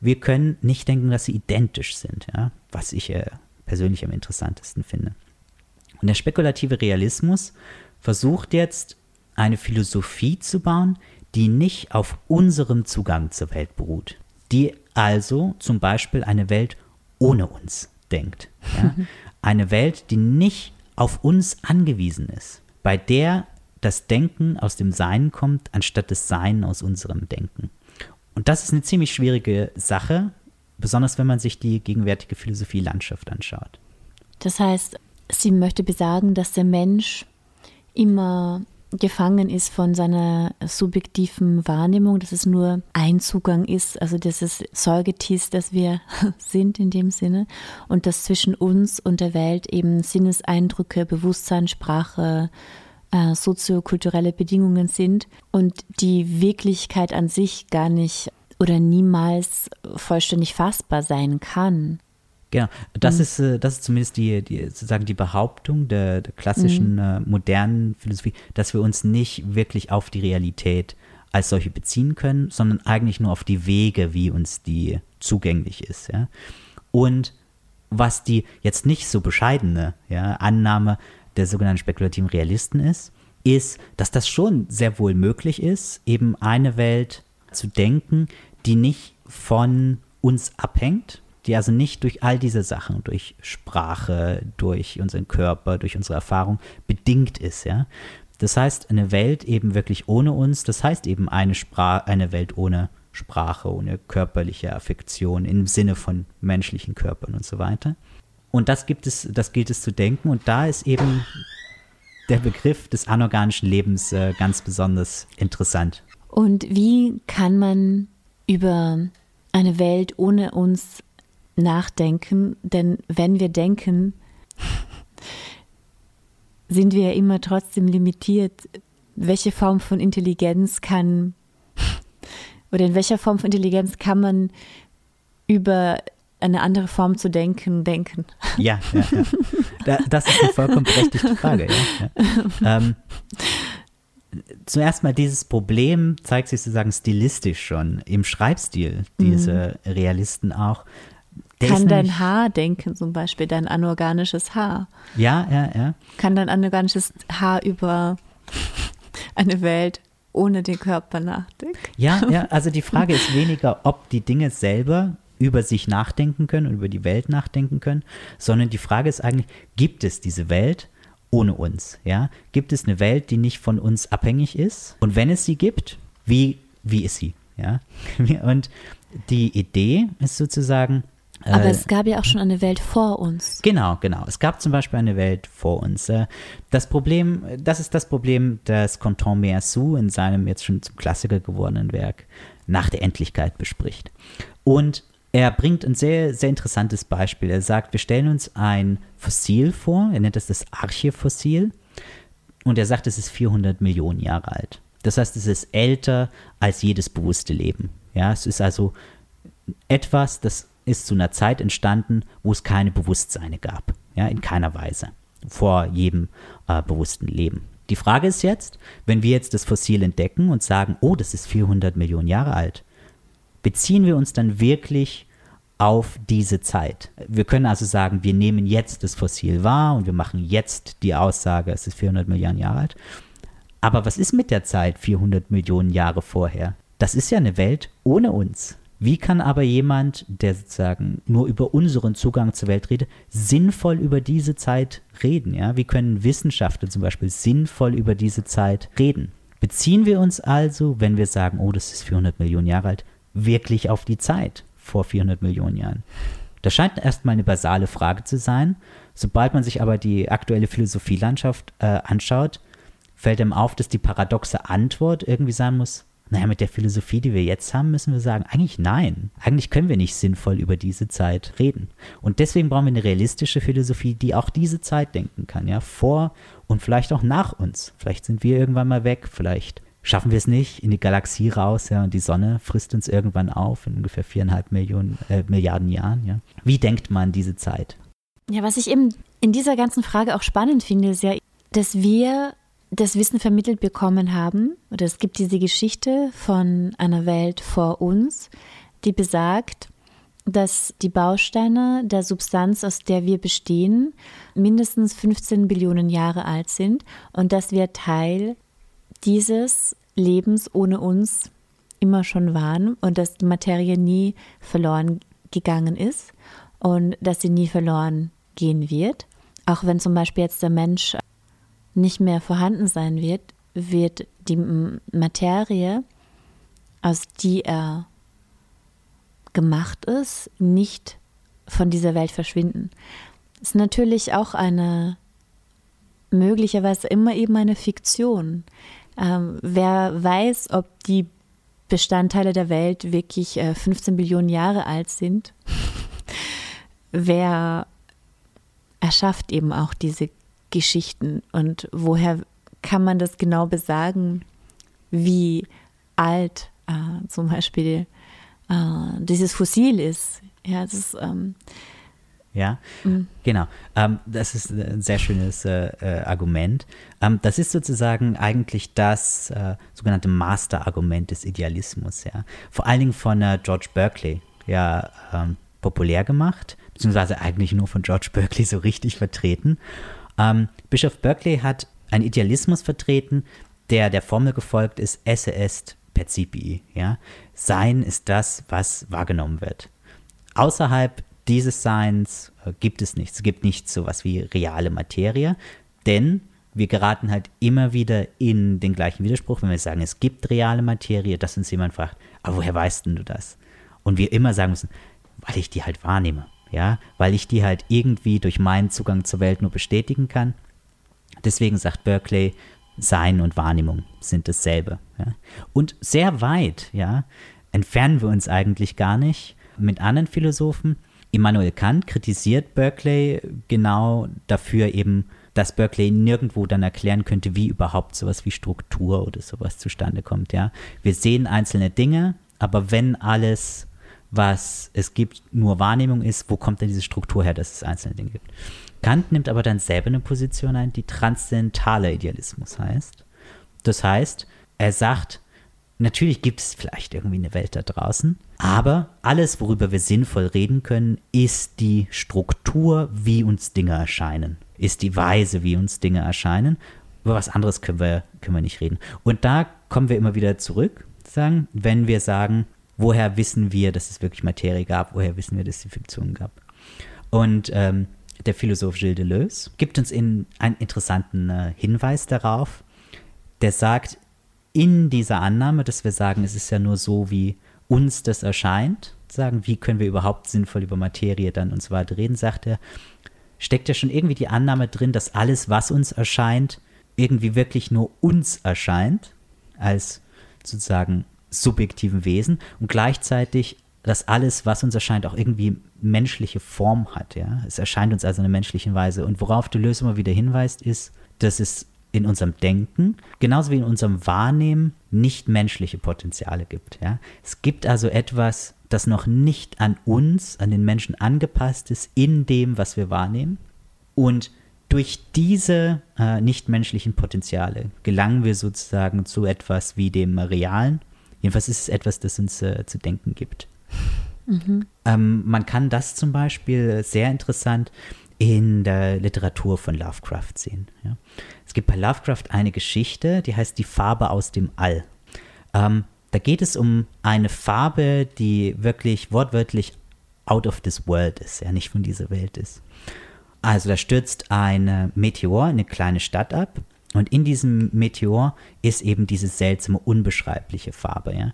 Speaker 2: wir können nicht denken, dass sie identisch sind, ja? was ich äh, persönlich am interessantesten finde. Und der spekulative Realismus versucht jetzt eine Philosophie zu bauen, die nicht auf unserem Zugang zur Welt beruht, die also zum Beispiel eine Welt ohne uns denkt. Ja? Eine Welt, die nicht auf uns angewiesen ist, bei der das Denken aus dem Sein kommt, anstatt das Sein aus unserem Denken. Und das ist eine ziemlich schwierige Sache, besonders wenn man sich die gegenwärtige Philosophie-Landschaft anschaut.
Speaker 1: Das heißt, sie möchte besagen, dass der Mensch immer gefangen ist von seiner subjektiven Wahrnehmung, dass es nur ein Zugang ist, also dieses Säugetier, das wir sind in dem Sinne und dass zwischen uns und der Welt eben Sinneseindrücke, Bewusstsein, Sprache, äh, soziokulturelle Bedingungen sind und die Wirklichkeit an sich gar nicht oder niemals vollständig fassbar sein kann.
Speaker 2: Genau, das, mhm. ist, äh, das ist zumindest die, die, sozusagen die Behauptung der, der klassischen mhm. äh, modernen Philosophie, dass wir uns nicht wirklich auf die Realität als solche beziehen können, sondern eigentlich nur auf die Wege, wie uns die zugänglich ist. Ja? Und was die jetzt nicht so bescheidene ja, Annahme der sogenannten spekulativen Realisten ist, ist, dass das schon sehr wohl möglich ist, eben eine Welt zu denken, die nicht von uns abhängt, die also nicht durch all diese Sachen, durch Sprache, durch unseren Körper, durch unsere Erfahrung bedingt ist, ja. Das heißt, eine Welt eben wirklich ohne uns, das heißt eben eine, Sprache, eine Welt ohne Sprache, ohne körperliche Affektion im Sinne von menschlichen Körpern und so weiter. Und das gibt es, das gilt es zu denken. Und da ist eben der Begriff des anorganischen Lebens äh, ganz besonders interessant.
Speaker 1: Und wie kann man über eine Welt ohne uns nachdenken, denn wenn wir denken, sind wir ja immer trotzdem limitiert. Welche Form von Intelligenz kann oder in welcher Form von Intelligenz kann man über eine andere Form zu denken, denken?
Speaker 2: Ja, ja, ja. das ist eine vollkommen berechtigte Frage. Ja. Ähm, zuerst mal dieses Problem zeigt sich sozusagen stilistisch schon im Schreibstil dieser mhm. Realisten auch.
Speaker 1: Kann dein Haar denken, zum Beispiel, dein anorganisches Haar.
Speaker 2: Ja, ja, ja.
Speaker 1: Kann dein anorganisches Haar über eine Welt ohne den Körper nachdenken?
Speaker 2: Ja, ja, also die Frage ist weniger, ob die Dinge selber über sich nachdenken können und über die Welt nachdenken können, sondern die Frage ist eigentlich, gibt es diese Welt ohne uns? Ja? Gibt es eine Welt, die nicht von uns abhängig ist? Und wenn es sie gibt, wie, wie ist sie? Ja? Und die Idee ist sozusagen,
Speaker 1: aber äh, es gab ja auch schon eine Welt vor uns.
Speaker 2: Genau, genau. Es gab zum Beispiel eine Welt vor uns. Äh, das Problem, das ist das Problem, das Canton Meersou in seinem jetzt schon zum Klassiker gewordenen Werk nach der Endlichkeit bespricht. Und er bringt ein sehr, sehr interessantes Beispiel. Er sagt, wir stellen uns ein Fossil vor, er nennt es das Archefossil, und er sagt, es ist 400 Millionen Jahre alt. Das heißt, es ist älter als jedes bewusste Leben. Ja, es ist also etwas, das ist zu einer Zeit entstanden, wo es keine Bewusstseine gab. Ja, in keiner Weise. Vor jedem äh, bewussten Leben. Die Frage ist jetzt, wenn wir jetzt das Fossil entdecken und sagen, oh, das ist 400 Millionen Jahre alt, beziehen wir uns dann wirklich auf diese Zeit. Wir können also sagen, wir nehmen jetzt das Fossil wahr und wir machen jetzt die Aussage, es ist 400 Millionen Jahre alt. Aber was ist mit der Zeit 400 Millionen Jahre vorher? Das ist ja eine Welt ohne uns. Wie kann aber jemand, der sozusagen nur über unseren Zugang zur Welt redet, sinnvoll über diese Zeit reden? Ja? Wie können Wissenschaftler zum Beispiel sinnvoll über diese Zeit reden? Beziehen wir uns also, wenn wir sagen, oh, das ist 400 Millionen Jahre alt, wirklich auf die Zeit vor 400 Millionen Jahren? Das scheint erstmal eine basale Frage zu sein. Sobald man sich aber die aktuelle Philosophielandschaft äh, anschaut, fällt einem auf, dass die paradoxe Antwort irgendwie sein muss, naja, mit der Philosophie, die wir jetzt haben, müssen wir sagen, eigentlich nein. Eigentlich können wir nicht sinnvoll über diese Zeit reden. Und deswegen brauchen wir eine realistische Philosophie, die auch diese Zeit denken kann, ja, vor und vielleicht auch nach uns. Vielleicht sind wir irgendwann mal weg, vielleicht schaffen wir es nicht in die Galaxie raus, ja, und die Sonne frisst uns irgendwann auf in ungefähr viereinhalb Millionen, äh, Milliarden Jahren, ja. Wie denkt man diese Zeit?
Speaker 1: Ja, was ich eben in dieser ganzen Frage auch spannend finde, ist ja, dass wir das Wissen vermittelt bekommen haben, oder es gibt diese Geschichte von einer Welt vor uns, die besagt, dass die Bausteine der Substanz, aus der wir bestehen, mindestens 15 Billionen Jahre alt sind und dass wir Teil dieses Lebens ohne uns immer schon waren und dass die Materie nie verloren gegangen ist und dass sie nie verloren gehen wird. Auch wenn zum Beispiel jetzt der Mensch nicht mehr vorhanden sein wird, wird die Materie, aus die er gemacht ist, nicht von dieser Welt verschwinden. Das ist natürlich auch eine möglicherweise immer eben eine Fiktion. Ähm, wer weiß, ob die Bestandteile der Welt wirklich äh, 15 Billionen Jahre alt sind? wer erschafft eben auch diese Geschichten und woher kann man das genau besagen, wie alt äh, zum Beispiel äh, dieses Fossil ist? Ja, das ist, ähm,
Speaker 2: Ja, mhm. genau. Ähm, das ist ein sehr schönes äh, äh, Argument. Ähm, das ist sozusagen eigentlich das äh, sogenannte Master-Argument des Idealismus. Ja, vor allen Dingen von äh, George Berkeley ja ähm, populär gemacht, beziehungsweise eigentlich nur von George Berkeley so richtig vertreten. Ähm, Bischof Berkeley hat einen Idealismus vertreten, der der Formel gefolgt ist: Esse est percipi. Ja, Sein ist das, was wahrgenommen wird. Außerhalb dieses Seins äh, gibt es nichts. Es gibt nichts so was wie reale Materie, denn wir geraten halt immer wieder in den gleichen Widerspruch, wenn wir sagen, es gibt reale Materie, dass uns jemand fragt, aber woher weißt denn du das? Und wir immer sagen müssen, weil ich die halt wahrnehme, ja, weil ich die halt irgendwie durch meinen Zugang zur Welt nur bestätigen kann. Deswegen sagt Berkeley, Sein und Wahrnehmung sind dasselbe. Ja. Und sehr weit, ja, entfernen wir uns eigentlich gar nicht mit anderen Philosophen. Immanuel Kant kritisiert Berkeley genau dafür eben, dass Berkeley nirgendwo dann erklären könnte, wie überhaupt sowas wie Struktur oder sowas zustande kommt, ja. Wir sehen einzelne Dinge, aber wenn alles, was es gibt, nur Wahrnehmung ist, wo kommt denn diese Struktur her, dass es einzelne Dinge gibt? Kant nimmt aber dann selber eine Position ein, die transzendentaler Idealismus heißt. Das heißt, er sagt, Natürlich gibt es vielleicht irgendwie eine Welt da draußen, aber alles, worüber wir sinnvoll reden können, ist die Struktur, wie uns Dinge erscheinen, ist die Weise, wie uns Dinge erscheinen. Über was anderes können wir, können wir nicht reden. Und da kommen wir immer wieder zurück, sagen, wenn wir sagen, woher wissen wir, dass es wirklich Materie gab, woher wissen wir, dass es die Fiktion gab. Und ähm, der Philosoph Gilles Deleuze gibt uns in einen interessanten äh, Hinweis darauf, der sagt, in dieser Annahme, dass wir sagen, es ist ja nur so, wie uns das erscheint, sagen, wie können wir überhaupt sinnvoll über Materie dann und so weiter reden, sagt er, steckt ja schon irgendwie die Annahme drin, dass alles, was uns erscheint, irgendwie wirklich nur uns erscheint, als sozusagen subjektiven Wesen und gleichzeitig, dass alles, was uns erscheint, auch irgendwie menschliche Form hat. Ja? Es erscheint uns also in einer menschlichen Weise. Und worauf die Lösung immer wieder hinweist, ist, dass es in unserem Denken, genauso wie in unserem Wahrnehmen, nicht menschliche Potenziale gibt. Ja? Es gibt also etwas, das noch nicht an uns, an den Menschen angepasst ist, in dem, was wir wahrnehmen. Und durch diese äh, nichtmenschlichen Potenziale gelangen wir sozusagen zu etwas wie dem Realen. Jedenfalls ist es etwas, das uns äh, zu denken gibt. Mhm. Ähm, man kann das zum Beispiel sehr interessant in der Literatur von Lovecraft sehen. Ja. Es gibt bei Lovecraft eine Geschichte, die heißt Die Farbe aus dem All. Ähm, da geht es um eine Farbe, die wirklich wortwörtlich out of this world ist, ja, nicht von dieser Welt ist. Also da stürzt ein Meteor in eine kleine Stadt ab und in diesem Meteor ist eben diese seltsame, unbeschreibliche Farbe. Ja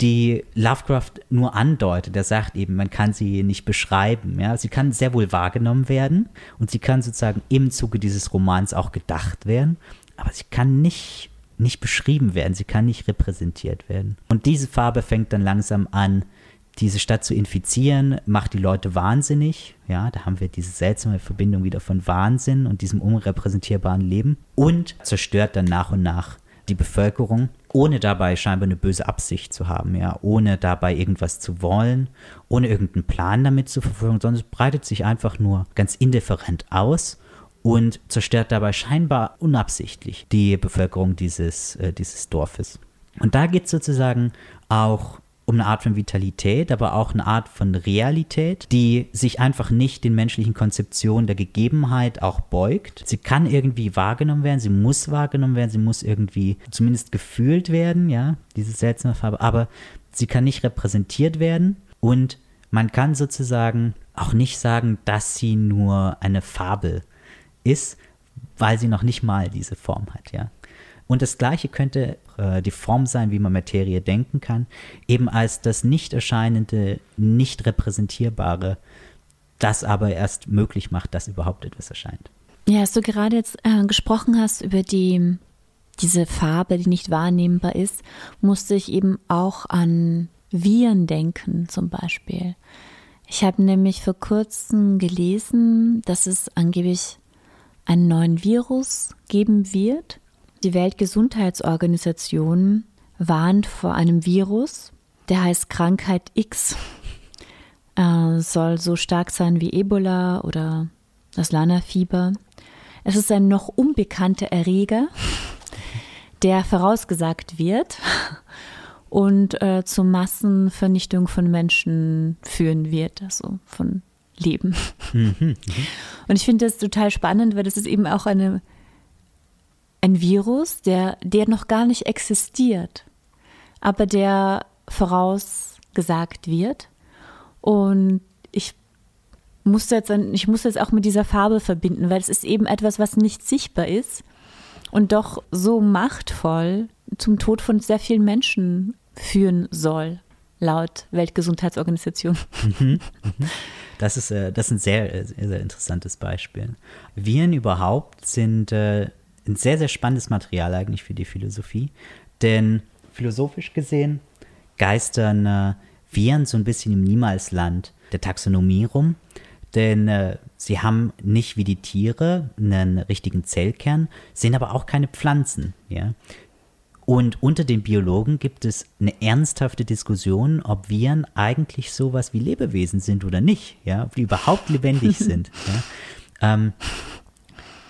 Speaker 2: die Lovecraft nur andeutet. Er sagt eben, man kann sie nicht beschreiben. Ja? Sie kann sehr wohl wahrgenommen werden und sie kann sozusagen im Zuge dieses Romans auch gedacht werden, aber sie kann nicht, nicht beschrieben werden, sie kann nicht repräsentiert werden. Und diese Farbe fängt dann langsam an, diese Stadt zu infizieren, macht die Leute wahnsinnig. Ja, da haben wir diese seltsame Verbindung wieder von Wahnsinn und diesem unrepräsentierbaren Leben und zerstört dann nach und nach die Bevölkerung, ohne dabei scheinbar eine böse Absicht zu haben, ja, ohne dabei irgendwas zu wollen, ohne irgendeinen Plan damit zu verfolgen, sondern es breitet sich einfach nur ganz indifferent aus und zerstört dabei scheinbar unabsichtlich die Bevölkerung dieses, äh, dieses Dorfes. Und da geht es sozusagen auch um eine Art von Vitalität, aber auch eine Art von Realität, die sich einfach nicht den menschlichen Konzeptionen der Gegebenheit auch beugt. Sie kann irgendwie wahrgenommen werden, sie muss wahrgenommen werden, sie muss irgendwie zumindest gefühlt werden, ja, diese seltsame Farbe, aber sie kann nicht repräsentiert werden und man kann sozusagen auch nicht sagen, dass sie nur eine Fabel ist, weil sie noch nicht mal diese Form hat, ja. Und das Gleiche könnte äh, die Form sein, wie man Materie denken kann, eben als das nicht erscheinende, nicht repräsentierbare, das aber erst möglich macht, dass überhaupt etwas erscheint.
Speaker 1: Ja, als du gerade jetzt äh, gesprochen hast über die, diese Farbe, die nicht wahrnehmbar ist, musste ich eben auch an Viren denken, zum Beispiel. Ich habe nämlich vor kurzem gelesen, dass es angeblich einen neuen Virus geben wird, die Weltgesundheitsorganisation warnt vor einem Virus, der heißt Krankheit X. äh, soll so stark sein wie Ebola oder das Lana-Fieber. Es ist ein noch unbekannter Erreger, der vorausgesagt wird und äh, zur Massenvernichtung von Menschen führen wird, also von Leben. Mhm. Und ich finde das total spannend, weil das ist eben auch eine, ein Virus, der, der noch gar nicht existiert, aber der vorausgesagt wird. Und ich musste jetzt, ich muss jetzt auch mit dieser Farbe verbinden, weil es ist eben etwas, was nicht sichtbar ist und doch so machtvoll zum Tod von sehr vielen Menschen führen soll, laut Weltgesundheitsorganisation. Mhm, mhm.
Speaker 2: Das ist, äh, das ist ein sehr, sehr, sehr interessantes Beispiel. Viren überhaupt sind äh, ein sehr, sehr spannendes Material eigentlich für die Philosophie, denn philosophisch gesehen geistern äh, Viren so ein bisschen im Niemalsland der Taxonomie rum, denn äh, sie haben nicht wie die Tiere einen richtigen Zellkern, sind aber auch keine Pflanzen. Ja? Und unter den Biologen gibt es eine ernsthafte Diskussion, ob Viren eigentlich sowas wie Lebewesen sind oder nicht, ja, ob die überhaupt lebendig sind. Ja? Ähm,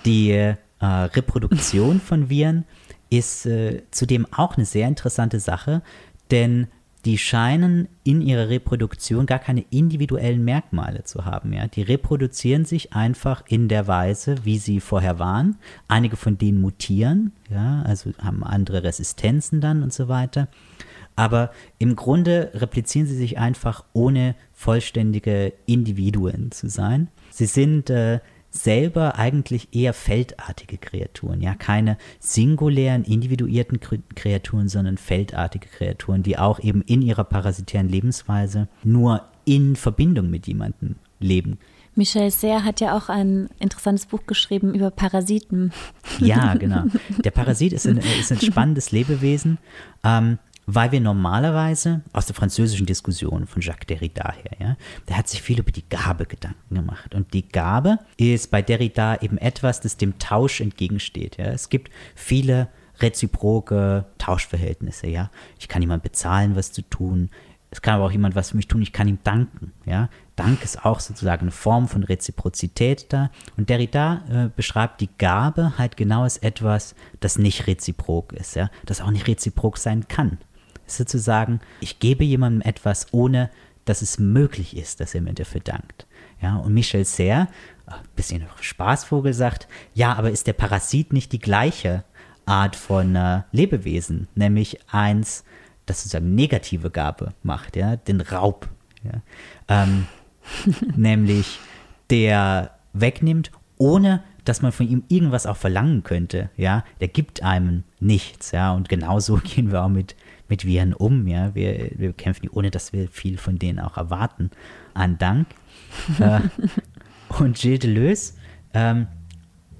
Speaker 2: die äh, Reproduktion von Viren ist äh, zudem auch eine sehr interessante Sache, denn die scheinen in ihrer Reproduktion gar keine individuellen Merkmale zu haben. Ja? Die reproduzieren sich einfach in der Weise, wie sie vorher waren. Einige von denen mutieren, ja? also haben andere Resistenzen dann und so weiter. Aber im Grunde replizieren sie sich einfach, ohne vollständige Individuen zu sein. Sie sind äh, selber eigentlich eher feldartige Kreaturen, ja, keine singulären, individuierten Kreaturen, sondern feldartige Kreaturen, die auch eben in ihrer parasitären Lebensweise nur in Verbindung mit jemandem leben.
Speaker 1: Michel Serre hat ja auch ein interessantes Buch geschrieben über Parasiten.
Speaker 2: Ja, genau. Der Parasit ist ein, ist ein spannendes Lebewesen. Ähm, weil wir normalerweise aus der französischen Diskussion von Jacques Derrida her, ja, der hat sich viel über die Gabe Gedanken gemacht. Und die Gabe ist bei Derrida eben etwas, das dem Tausch entgegensteht. Ja. Es gibt viele reziproke Tauschverhältnisse, ja. Ich kann jemand bezahlen, was zu tun. Es kann aber auch jemand was für mich tun, ich kann ihm danken, ja. Dank ist auch sozusagen eine Form von Reziprozität da. Und Derrida äh, beschreibt die Gabe halt genau als etwas, das nicht reziprok ist, ja, das auch nicht reziprok sein kann sozusagen, ich gebe jemandem etwas, ohne dass es möglich ist, dass er mir dafür dankt. Ja, und Michel Serre, ein bisschen Spaßvogel, sagt, ja, aber ist der Parasit nicht die gleiche Art von äh, Lebewesen, nämlich eins, das sozusagen negative Gabe macht, ja, den Raub. Ja? Ähm, nämlich der wegnimmt, ohne dass man von ihm irgendwas auch verlangen könnte, ja, der gibt einem nichts, ja, und genauso gehen wir auch mit mit Viren um. Ja? Wir, wir kämpfen die, ohne dass wir viel von denen auch erwarten, an Dank. äh, und Gilles Deleuze ähm,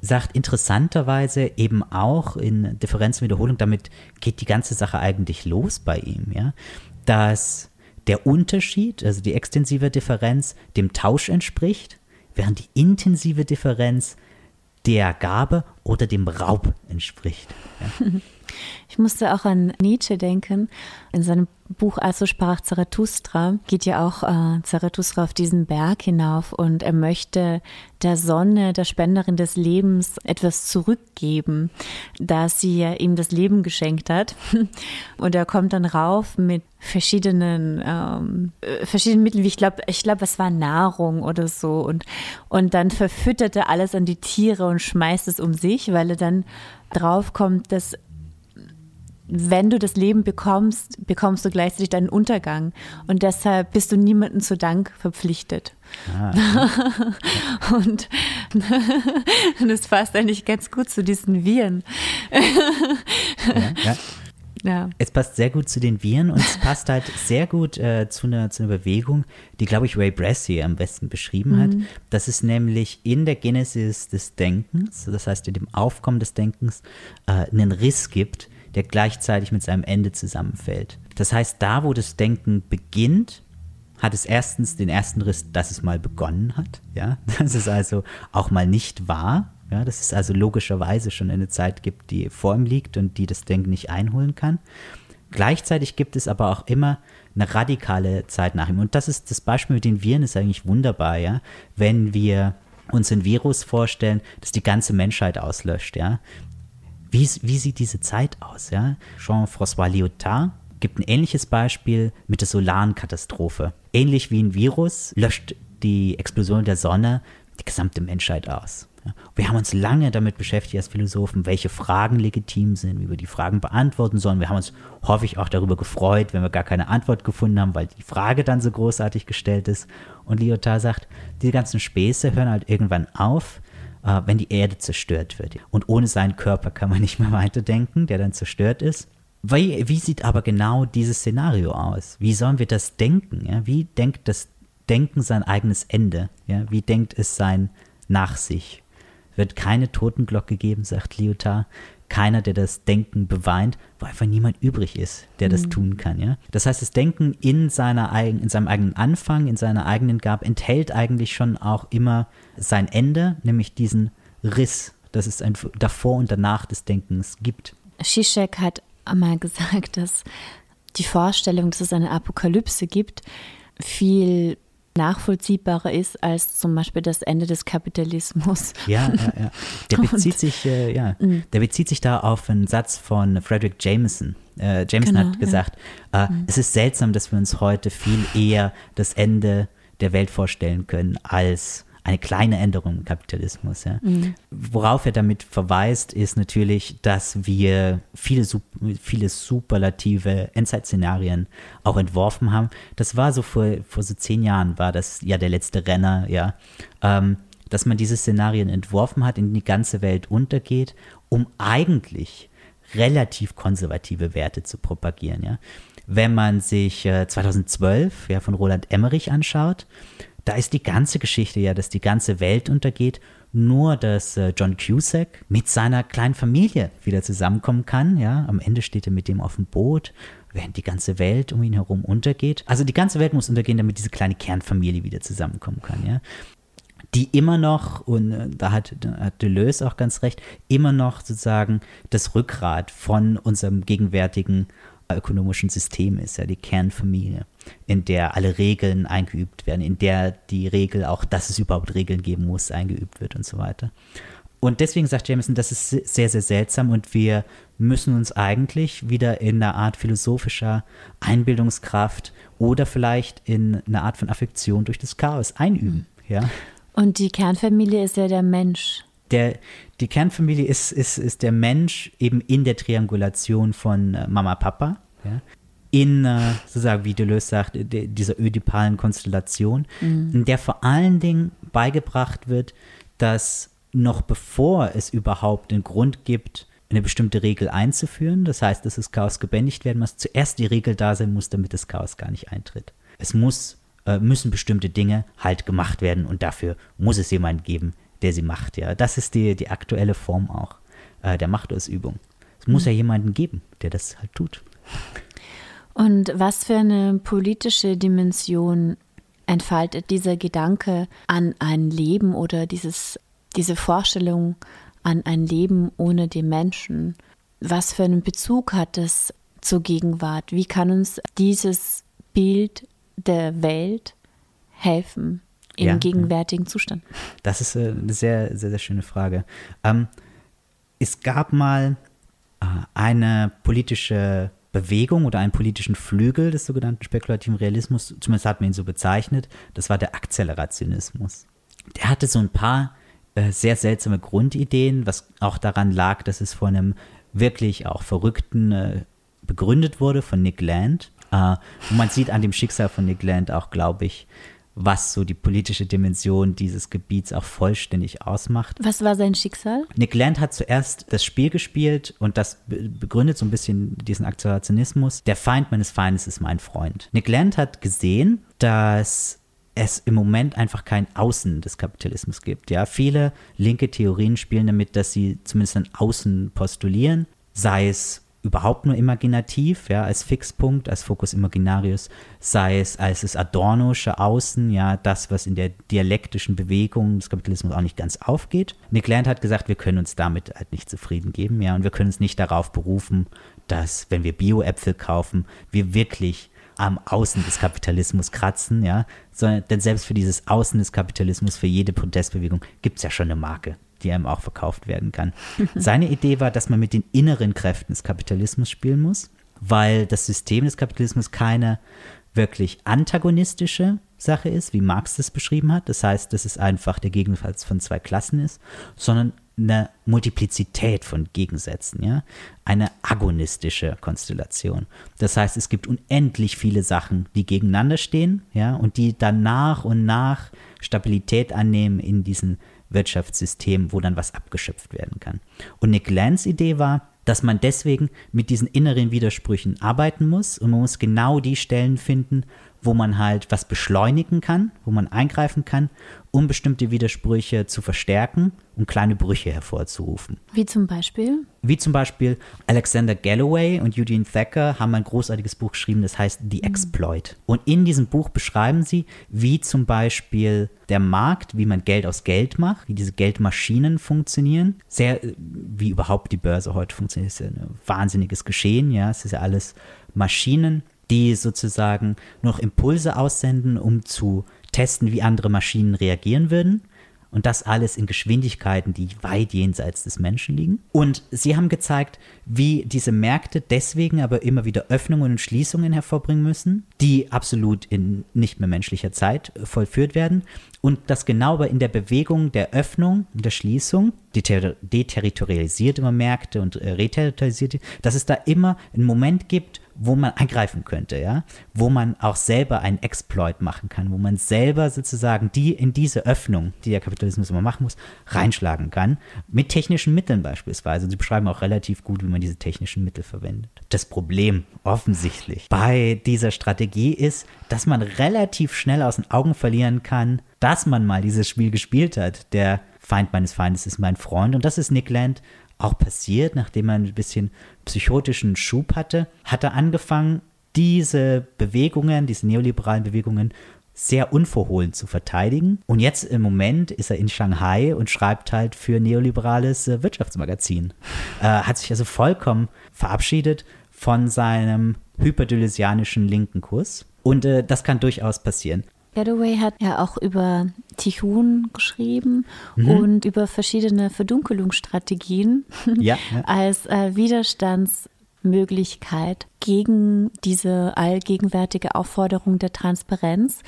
Speaker 2: sagt interessanterweise eben auch in Differenzwiederholung, damit geht die ganze Sache eigentlich los bei ihm, ja, dass der Unterschied, also die extensive Differenz, dem Tausch entspricht, während die intensive Differenz der Gabe oder dem Raub entspricht. Ja.
Speaker 1: Ich musste auch an Nietzsche denken. In seinem Buch Also sprach Zarathustra geht ja auch äh, Zarathustra auf diesen Berg hinauf und er möchte der Sonne, der Spenderin des Lebens, etwas zurückgeben, da sie ja ihm das Leben geschenkt hat. Und er kommt dann rauf mit verschiedenen, ähm, äh, verschiedenen Mitteln, wie ich glaube, ich glaube, es war Nahrung oder so. Und, und dann verfüttert er alles an die Tiere und schmeißt es um sich, weil er dann draufkommt, dass wenn du das Leben bekommst, bekommst du gleichzeitig deinen Untergang. Und deshalb bist du niemandem zu Dank verpflichtet. Ah, okay. und das passt eigentlich ganz gut zu diesen Viren.
Speaker 2: ja, ja. Ja. Es passt sehr gut zu den Viren und es passt halt sehr gut äh, zu, einer, zu einer Bewegung, die, glaube ich, Ray Bradbury am besten beschrieben mhm. hat. Das ist nämlich in der Genesis des Denkens, das heißt in dem Aufkommen des Denkens, äh, einen Riss gibt, der gleichzeitig mit seinem Ende zusammenfällt. Das heißt, da, wo das Denken beginnt, hat es erstens den ersten Riss, dass es mal begonnen hat. Ja, dass es also auch mal nicht war. Ja, dass es also logischerweise schon eine Zeit gibt, die vor ihm liegt und die das Denken nicht einholen kann. gleichzeitig gibt es aber auch immer eine radikale Zeit nach ihm. Und das ist das Beispiel mit den Viren ist eigentlich wunderbar, ja. Wenn wir uns ein Virus vorstellen, das die ganze Menschheit auslöscht, ja. Wie, wie sieht diese Zeit aus, ja? Jean-François Lyotard gibt ein ähnliches Beispiel mit der solaren Katastrophe. Ähnlich wie ein Virus löscht die Explosion der Sonne die gesamte Menschheit aus. Wir haben uns lange damit beschäftigt als Philosophen, welche Fragen legitim sind, wie wir die Fragen beantworten sollen. Wir haben uns häufig auch darüber gefreut, wenn wir gar keine Antwort gefunden haben, weil die Frage dann so großartig gestellt ist. Und Lyotard sagt, diese ganzen Späße hören halt irgendwann auf, äh, wenn die Erde zerstört wird. Und ohne seinen Körper kann man nicht mehr weiterdenken, der dann zerstört ist. Wie, wie sieht aber genau dieses Szenario aus? Wie sollen wir das denken? Ja? Wie denkt das Denken sein eigenes Ende? Ja? Wie denkt es sein nach sich? wird keine Totenglocke geben, sagt Lyotard. Keiner, der das Denken beweint, weil einfach niemand übrig ist, der das mhm. tun kann. Ja? Das heißt, das Denken in, seiner, in seinem eigenen Anfang, in seiner eigenen Gabe, enthält eigentlich schon auch immer sein Ende, nämlich diesen Riss, dass es ein davor und danach des Denkens gibt.
Speaker 1: Zizek hat einmal gesagt, dass die Vorstellung, dass es eine Apokalypse gibt, viel nachvollziehbarer ist als zum Beispiel das Ende des Kapitalismus.
Speaker 2: Ja, ja, ja. Der bezieht sich, äh, ja, mm. der bezieht sich da auf einen Satz von Frederick Jameson. Äh, Jameson genau, hat gesagt, ja. äh, mhm. es ist seltsam, dass wir uns heute viel eher das Ende der Welt vorstellen können als eine kleine Änderung im Kapitalismus. Ja. Mhm. Worauf er damit verweist, ist natürlich, dass wir viele, viele superlative Endzeit-Szenarien auch entworfen haben. Das war so vor, vor so zehn Jahren, war das ja der letzte Renner, ja. Ähm, dass man diese Szenarien entworfen hat, in die die ganze Welt untergeht, um eigentlich relativ konservative Werte zu propagieren. Ja. Wenn man sich äh, 2012 ja, von Roland Emmerich anschaut, da ist die ganze Geschichte ja, dass die ganze Welt untergeht, nur dass äh, John Cusack mit seiner kleinen Familie wieder zusammenkommen kann. Ja, am Ende steht er mit dem auf dem Boot, während die ganze Welt um ihn herum untergeht. Also die ganze Welt muss untergehen, damit diese kleine Kernfamilie wieder zusammenkommen kann. Ja, die immer noch, und äh, da hat, da hat Deleuze auch ganz recht, immer noch sozusagen das Rückgrat von unserem gegenwärtigen ökonomischen System ist, ja, die Kernfamilie, in der alle Regeln eingeübt werden, in der die Regel auch, dass es überhaupt Regeln geben muss, eingeübt wird und so weiter. Und deswegen sagt Jameson, das ist sehr, sehr seltsam und wir müssen uns eigentlich wieder in einer Art philosophischer Einbildungskraft oder vielleicht in einer Art von Affektion durch das Chaos einüben. Ja?
Speaker 1: Und die Kernfamilie ist ja der Mensch
Speaker 2: der, die Kernfamilie ist, ist, ist der Mensch eben in der Triangulation von äh, Mama, Papa. Ja? In, äh, sozusagen, wie Deleuze sagt, de, dieser ödipalen Konstellation, mhm. in der vor allen Dingen beigebracht wird, dass noch bevor es überhaupt einen Grund gibt, eine bestimmte Regel einzuführen, das heißt, dass das Chaos gebändigt werden muss, zuerst die Regel da sein muss, damit das Chaos gar nicht eintritt. Es muss, äh, müssen bestimmte Dinge halt gemacht werden und dafür muss es jemanden geben, der sie macht. Ja, das ist die, die aktuelle Form auch äh, der Machtausübung. Es muss mhm. ja jemanden geben, der das halt tut.
Speaker 1: Und was für eine politische Dimension entfaltet dieser Gedanke an ein Leben oder dieses, diese Vorstellung an ein Leben ohne den Menschen? Was für einen Bezug hat es zur Gegenwart? Wie kann uns dieses Bild der Welt helfen? Im ja, gegenwärtigen Zustand?
Speaker 2: Das ist äh, eine sehr, sehr, sehr schöne Frage. Ähm, es gab mal äh, eine politische Bewegung oder einen politischen Flügel des sogenannten spekulativen Realismus, zumindest hat man ihn so bezeichnet, das war der Akzelerationismus. Der hatte so ein paar äh, sehr seltsame Grundideen, was auch daran lag, dass es von einem wirklich auch Verrückten äh, begründet wurde, von Nick Land. Äh, und man sieht an dem Schicksal von Nick Land auch, glaube ich, was so die politische Dimension dieses Gebiets auch vollständig ausmacht.
Speaker 1: Was war sein Schicksal?
Speaker 2: Nick Land hat zuerst das Spiel gespielt und das begründet so ein bisschen diesen Akzelerationismus. Der Feind meines Feindes ist mein Freund. Nick Land hat gesehen, dass es im Moment einfach kein Außen des Kapitalismus gibt. Ja, viele linke Theorien spielen damit, dass sie zumindest ein Außen postulieren, sei es überhaupt nur imaginativ, ja, als Fixpunkt, als Focus Imaginarius, sei es als das Adornosche Außen, ja, das, was in der dialektischen Bewegung des Kapitalismus auch nicht ganz aufgeht. Nick Land hat gesagt, wir können uns damit halt nicht zufrieden geben, ja, und wir können uns nicht darauf berufen, dass wenn wir Bio-Äpfel kaufen, wir wirklich am Außen des Kapitalismus kratzen, ja, sondern denn selbst für dieses Außen des Kapitalismus, für jede Protestbewegung gibt es ja schon eine Marke, die einem auch verkauft werden kann. Seine Idee war, dass man mit den inneren Kräften des Kapitalismus spielen muss, weil das System des Kapitalismus keine wirklich antagonistische Sache ist, wie Marx das beschrieben hat. Das heißt, dass es einfach der Gegenfall von zwei Klassen ist, sondern eine Multiplizität von Gegensätzen, ja, eine agonistische Konstellation. Das heißt, es gibt unendlich viele Sachen, die gegeneinander stehen, ja, und die dann nach und nach Stabilität annehmen in diesem Wirtschaftssystem, wo dann was abgeschöpft werden kann. Und Nick Lands Idee war, dass man deswegen mit diesen inneren Widersprüchen arbeiten muss und man muss genau die Stellen finden, wo man halt was beschleunigen kann, wo man eingreifen kann, um bestimmte Widersprüche zu verstärken und kleine Brüche hervorzurufen.
Speaker 1: Wie zum Beispiel?
Speaker 2: Wie zum Beispiel Alexander Galloway und Eugene Thacker haben ein großartiges Buch geschrieben, das heißt The Exploit. Mhm. Und in diesem Buch beschreiben sie, wie zum Beispiel der Markt, wie man Geld aus Geld macht, wie diese Geldmaschinen funktionieren. Sehr, wie überhaupt die Börse heute funktioniert, ist ja ein wahnsinniges Geschehen, ja. Es ist ja alles Maschinen die sozusagen noch Impulse aussenden, um zu testen, wie andere Maschinen reagieren würden. Und das alles in Geschwindigkeiten, die weit jenseits des Menschen liegen. Und sie haben gezeigt, wie diese Märkte deswegen aber immer wieder Öffnungen und Schließungen hervorbringen müssen, die absolut in nicht mehr menschlicher Zeit vollführt werden. Und dass genau aber in der Bewegung der Öffnung und der Schließung, die deterritorialisiert immer Märkte und äh, reterritorialisiert, dass es da immer einen Moment gibt, wo man eingreifen könnte, ja, wo man auch selber einen Exploit machen kann, wo man selber sozusagen die in diese Öffnung, die der Kapitalismus immer machen muss, reinschlagen kann, mit technischen Mitteln beispielsweise. Sie beschreiben auch relativ gut, wie man diese technischen Mittel verwendet. Das Problem offensichtlich bei dieser Strategie ist, dass man relativ schnell aus den Augen verlieren kann, dass man mal dieses Spiel gespielt hat. Der Feind meines Feindes ist mein Freund und das ist Nick Land auch passiert, nachdem er ein bisschen psychotischen Schub hatte, hat er angefangen, diese Bewegungen, diese neoliberalen Bewegungen sehr unverhohlen zu verteidigen. Und jetzt im Moment ist er in Shanghai und schreibt halt für neoliberales äh, Wirtschaftsmagazin. Äh, hat sich also vollkommen verabschiedet von seinem hyperdylesianischen linken Kurs. Und äh, das kann durchaus passieren.
Speaker 1: Getaway hat ja auch über Tichun geschrieben mhm. und über verschiedene Verdunkelungsstrategien ja, ja. als äh, Widerstandsmöglichkeit gegen diese allgegenwärtige Aufforderung der Transparenz.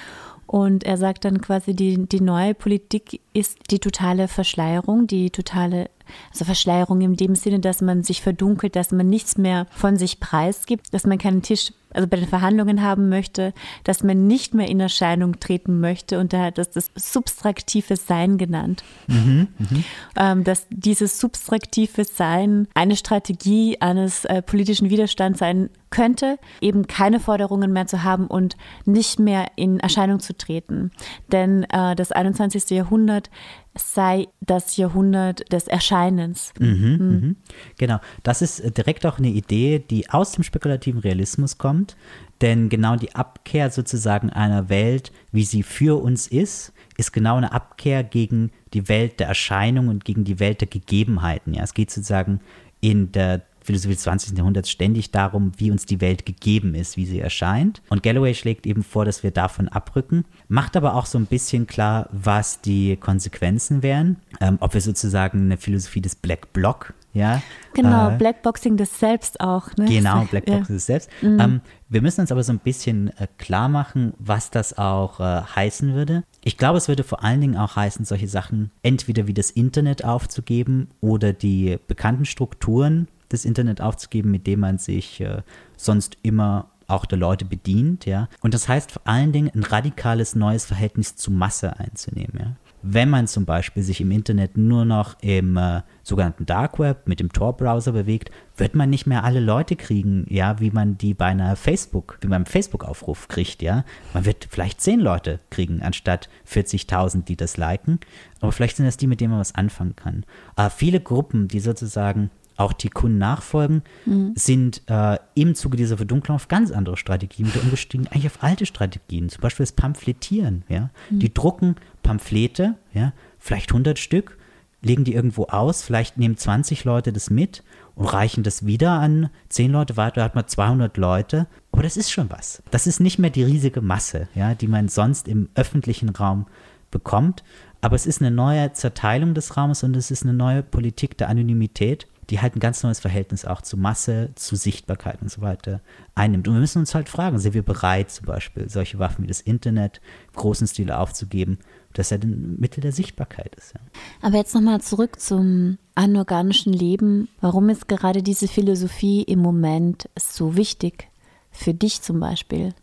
Speaker 1: Und er sagt dann quasi, die, die neue Politik ist die totale Verschleierung, die totale also Verschleierung in dem Sinne, dass man sich verdunkelt, dass man nichts mehr von sich preisgibt, dass man keinen Tisch also bei den Verhandlungen haben möchte, dass man nicht mehr in Erscheinung treten möchte und da hat das das substraktive Sein genannt. Mhm, mh. ähm, dass dieses substraktive Sein eine Strategie eines äh, politischen Widerstands sein könnte, eben keine Forderungen mehr zu haben und nicht mehr in Erscheinung zu treten. Denn äh, das 21. Jahrhundert sei das Jahrhundert des Erscheinens. Mhm,
Speaker 2: mhm, mhm. Genau, das ist äh, direkt auch eine Idee, die aus dem spekulativen Realismus kommt, denn genau die Abkehr sozusagen einer Welt, wie sie für uns ist, ist genau eine Abkehr gegen die Welt der Erscheinung und gegen die Welt der Gegebenheiten. Ja, es geht sozusagen in der Philosophie des 20. Jahrhunderts ständig darum, wie uns die Welt gegeben ist, wie sie erscheint. Und Galloway schlägt eben vor, dass wir davon abrücken, macht aber auch so ein bisschen klar, was die Konsequenzen wären, ähm, ob wir sozusagen eine Philosophie des Black Block ja,
Speaker 1: genau, äh, Blackboxing das Selbst auch. Ne?
Speaker 2: Genau, Blackboxing ja. das Selbst. Mhm. Ähm, wir müssen uns aber so ein bisschen äh, klar machen, was das auch äh, heißen würde. Ich glaube, es würde vor allen Dingen auch heißen, solche Sachen entweder wie das Internet aufzugeben oder die bekannten Strukturen das Internet aufzugeben, mit dem man sich äh, sonst immer auch der Leute bedient, ja. Und das heißt vor allen Dingen ein radikales neues Verhältnis zu Masse einzunehmen, ja. Wenn man zum Beispiel sich im Internet nur noch im äh, sogenannten Dark Web mit dem Tor-Browser bewegt, wird man nicht mehr alle Leute kriegen, ja, wie man die bei einer Facebook, wie beim Facebook-Aufruf kriegt, ja. Man wird vielleicht zehn Leute kriegen, anstatt 40.000, die das liken. Aber vielleicht sind das die, mit denen man was anfangen kann. Aber viele Gruppen, die sozusagen auch die Kunden nachfolgen, mhm. sind äh, im Zuge dieser Verdunklung auf ganz andere Strategien wieder umgestiegen, eigentlich auf alte Strategien, zum Beispiel das Pamphletieren. Ja? Mhm. Die drucken Pamphlete, ja, vielleicht 100 Stück, legen die irgendwo aus, vielleicht nehmen 20 Leute das mit und reichen das wieder an zehn Leute weiter, hat man 200 Leute. Aber das ist schon was. Das ist nicht mehr die riesige Masse, ja, die man sonst im öffentlichen Raum bekommt. Aber es ist eine neue Zerteilung des Raumes und es ist eine neue Politik der Anonymität, die halt ein ganz neues Verhältnis auch zu Masse, zu Sichtbarkeit und so weiter einnimmt. Und wir müssen uns halt fragen, sind wir bereit, zum Beispiel solche Waffen wie das Internet im großen Stil aufzugeben, dass er ein Mittel der Sichtbarkeit ist. Ja.
Speaker 1: Aber jetzt nochmal zurück zum anorganischen Leben. Warum ist gerade diese Philosophie im Moment so wichtig? Für dich zum Beispiel?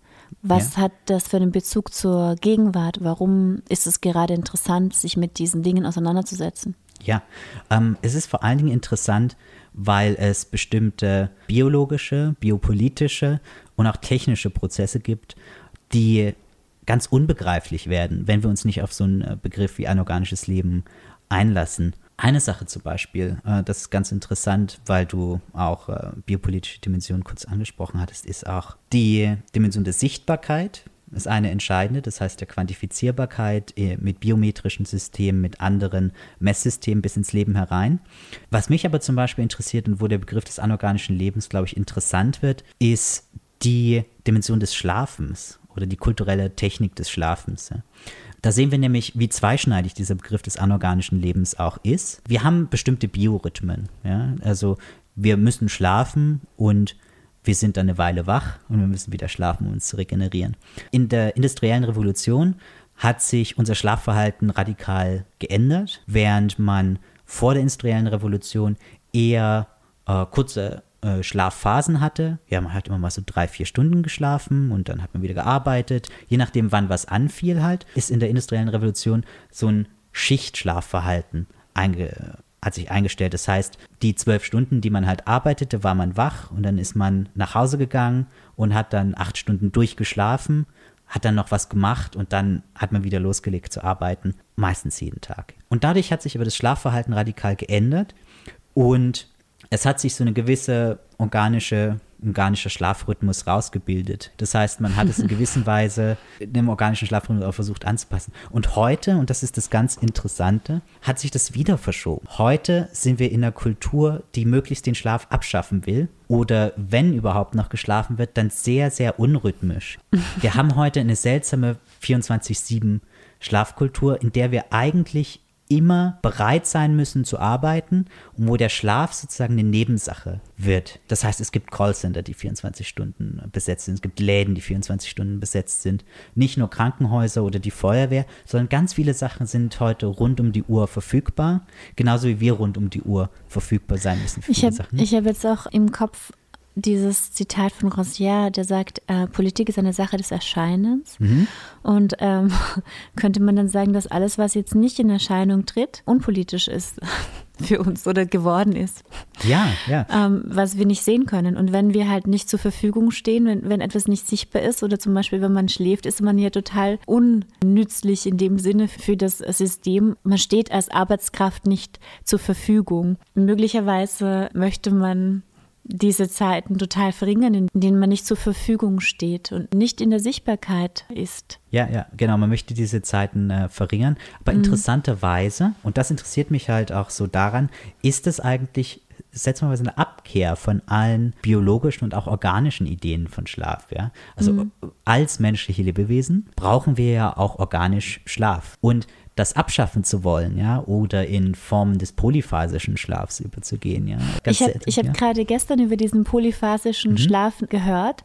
Speaker 1: Was ja. hat das für einen Bezug zur Gegenwart? Warum ist es gerade interessant, sich mit diesen Dingen auseinanderzusetzen?
Speaker 2: Ja, ähm, es ist vor allen Dingen interessant, weil es bestimmte biologische, biopolitische und auch technische Prozesse gibt, die ganz unbegreiflich werden, wenn wir uns nicht auf so einen äh, Begriff wie anorganisches Leben einlassen. Eine Sache zum Beispiel, äh, das ist ganz interessant, weil du auch äh, biopolitische Dimensionen kurz angesprochen hattest, ist auch die Dimension der Sichtbarkeit ist eine entscheidende, das heißt der Quantifizierbarkeit mit biometrischen Systemen, mit anderen Messsystemen bis ins Leben herein. Was mich aber zum Beispiel interessiert und wo der Begriff des anorganischen Lebens, glaube ich, interessant wird, ist die Dimension des Schlafens oder die kulturelle Technik des Schlafens. Da sehen wir nämlich, wie zweischneidig dieser Begriff des anorganischen Lebens auch ist. Wir haben bestimmte Biorhythmen. Ja? Also wir müssen schlafen und wir sind dann eine Weile wach und wir müssen wieder schlafen, um uns zu regenerieren. In der industriellen Revolution hat sich unser Schlafverhalten radikal geändert, während man vor der industriellen Revolution eher äh, kurze äh, Schlafphasen hatte. Ja, man hat immer mal so drei, vier Stunden geschlafen und dann hat man wieder gearbeitet. Je nachdem, wann was anfiel halt, ist in der industriellen Revolution so ein Schichtschlafverhalten einge hat sich eingestellt. Das heißt, die zwölf Stunden, die man halt arbeitete, war man wach und dann ist man nach Hause gegangen und hat dann acht Stunden durchgeschlafen, hat dann noch was gemacht und dann hat man wieder losgelegt zu arbeiten, meistens jeden Tag. Und dadurch hat sich aber das Schlafverhalten radikal geändert und es hat sich so eine gewisse organische, organischer Schlafrhythmus rausgebildet. Das heißt, man hat es in gewisser Weise dem organischen Schlafrhythmus auch versucht anzupassen. Und heute, und das ist das ganz Interessante, hat sich das wieder verschoben. Heute sind wir in einer Kultur, die möglichst den Schlaf abschaffen will oder wenn überhaupt noch geschlafen wird, dann sehr, sehr unrhythmisch. Wir haben heute eine seltsame 24-7 Schlafkultur, in der wir eigentlich immer bereit sein müssen zu arbeiten und wo der Schlaf sozusagen eine Nebensache wird. Das heißt, es gibt Callcenter, die 24 Stunden besetzt sind, es gibt Läden, die 24 Stunden besetzt sind, nicht nur Krankenhäuser oder die Feuerwehr, sondern ganz viele Sachen sind heute rund um die Uhr verfügbar, genauso wie wir rund um die Uhr verfügbar sein müssen.
Speaker 1: ich habe hab jetzt auch im Kopf dieses Zitat von Rossier, der sagt, äh, Politik ist eine Sache des Erscheinens. Mhm. Und ähm, könnte man dann sagen, dass alles, was jetzt nicht in Erscheinung tritt, unpolitisch ist für uns oder geworden ist.
Speaker 2: Ja, ja.
Speaker 1: Ähm, was wir nicht sehen können. Und wenn wir halt nicht zur Verfügung stehen, wenn, wenn etwas nicht sichtbar ist oder zum Beispiel, wenn man schläft, ist man ja total unnützlich in dem Sinne für das System. Man steht als Arbeitskraft nicht zur Verfügung. Möglicherweise möchte man diese Zeiten total verringern, in denen man nicht zur Verfügung steht und nicht in der Sichtbarkeit ist.
Speaker 2: Ja, ja, genau. Man möchte diese Zeiten äh, verringern. Aber mhm. interessanterweise, und das interessiert mich halt auch so daran, ist es eigentlich seltsamerweise eine Abkehr von allen biologischen und auch organischen Ideen von Schlaf. Ja? Also mhm. als menschliche Lebewesen brauchen wir ja auch organisch Schlaf. Und das abschaffen zu wollen, ja, oder in Formen des polyphasischen Schlafs überzugehen, ja.
Speaker 1: Ganz ich habe ja. hab gerade gestern über diesen polyphasischen mhm. Schlaf gehört.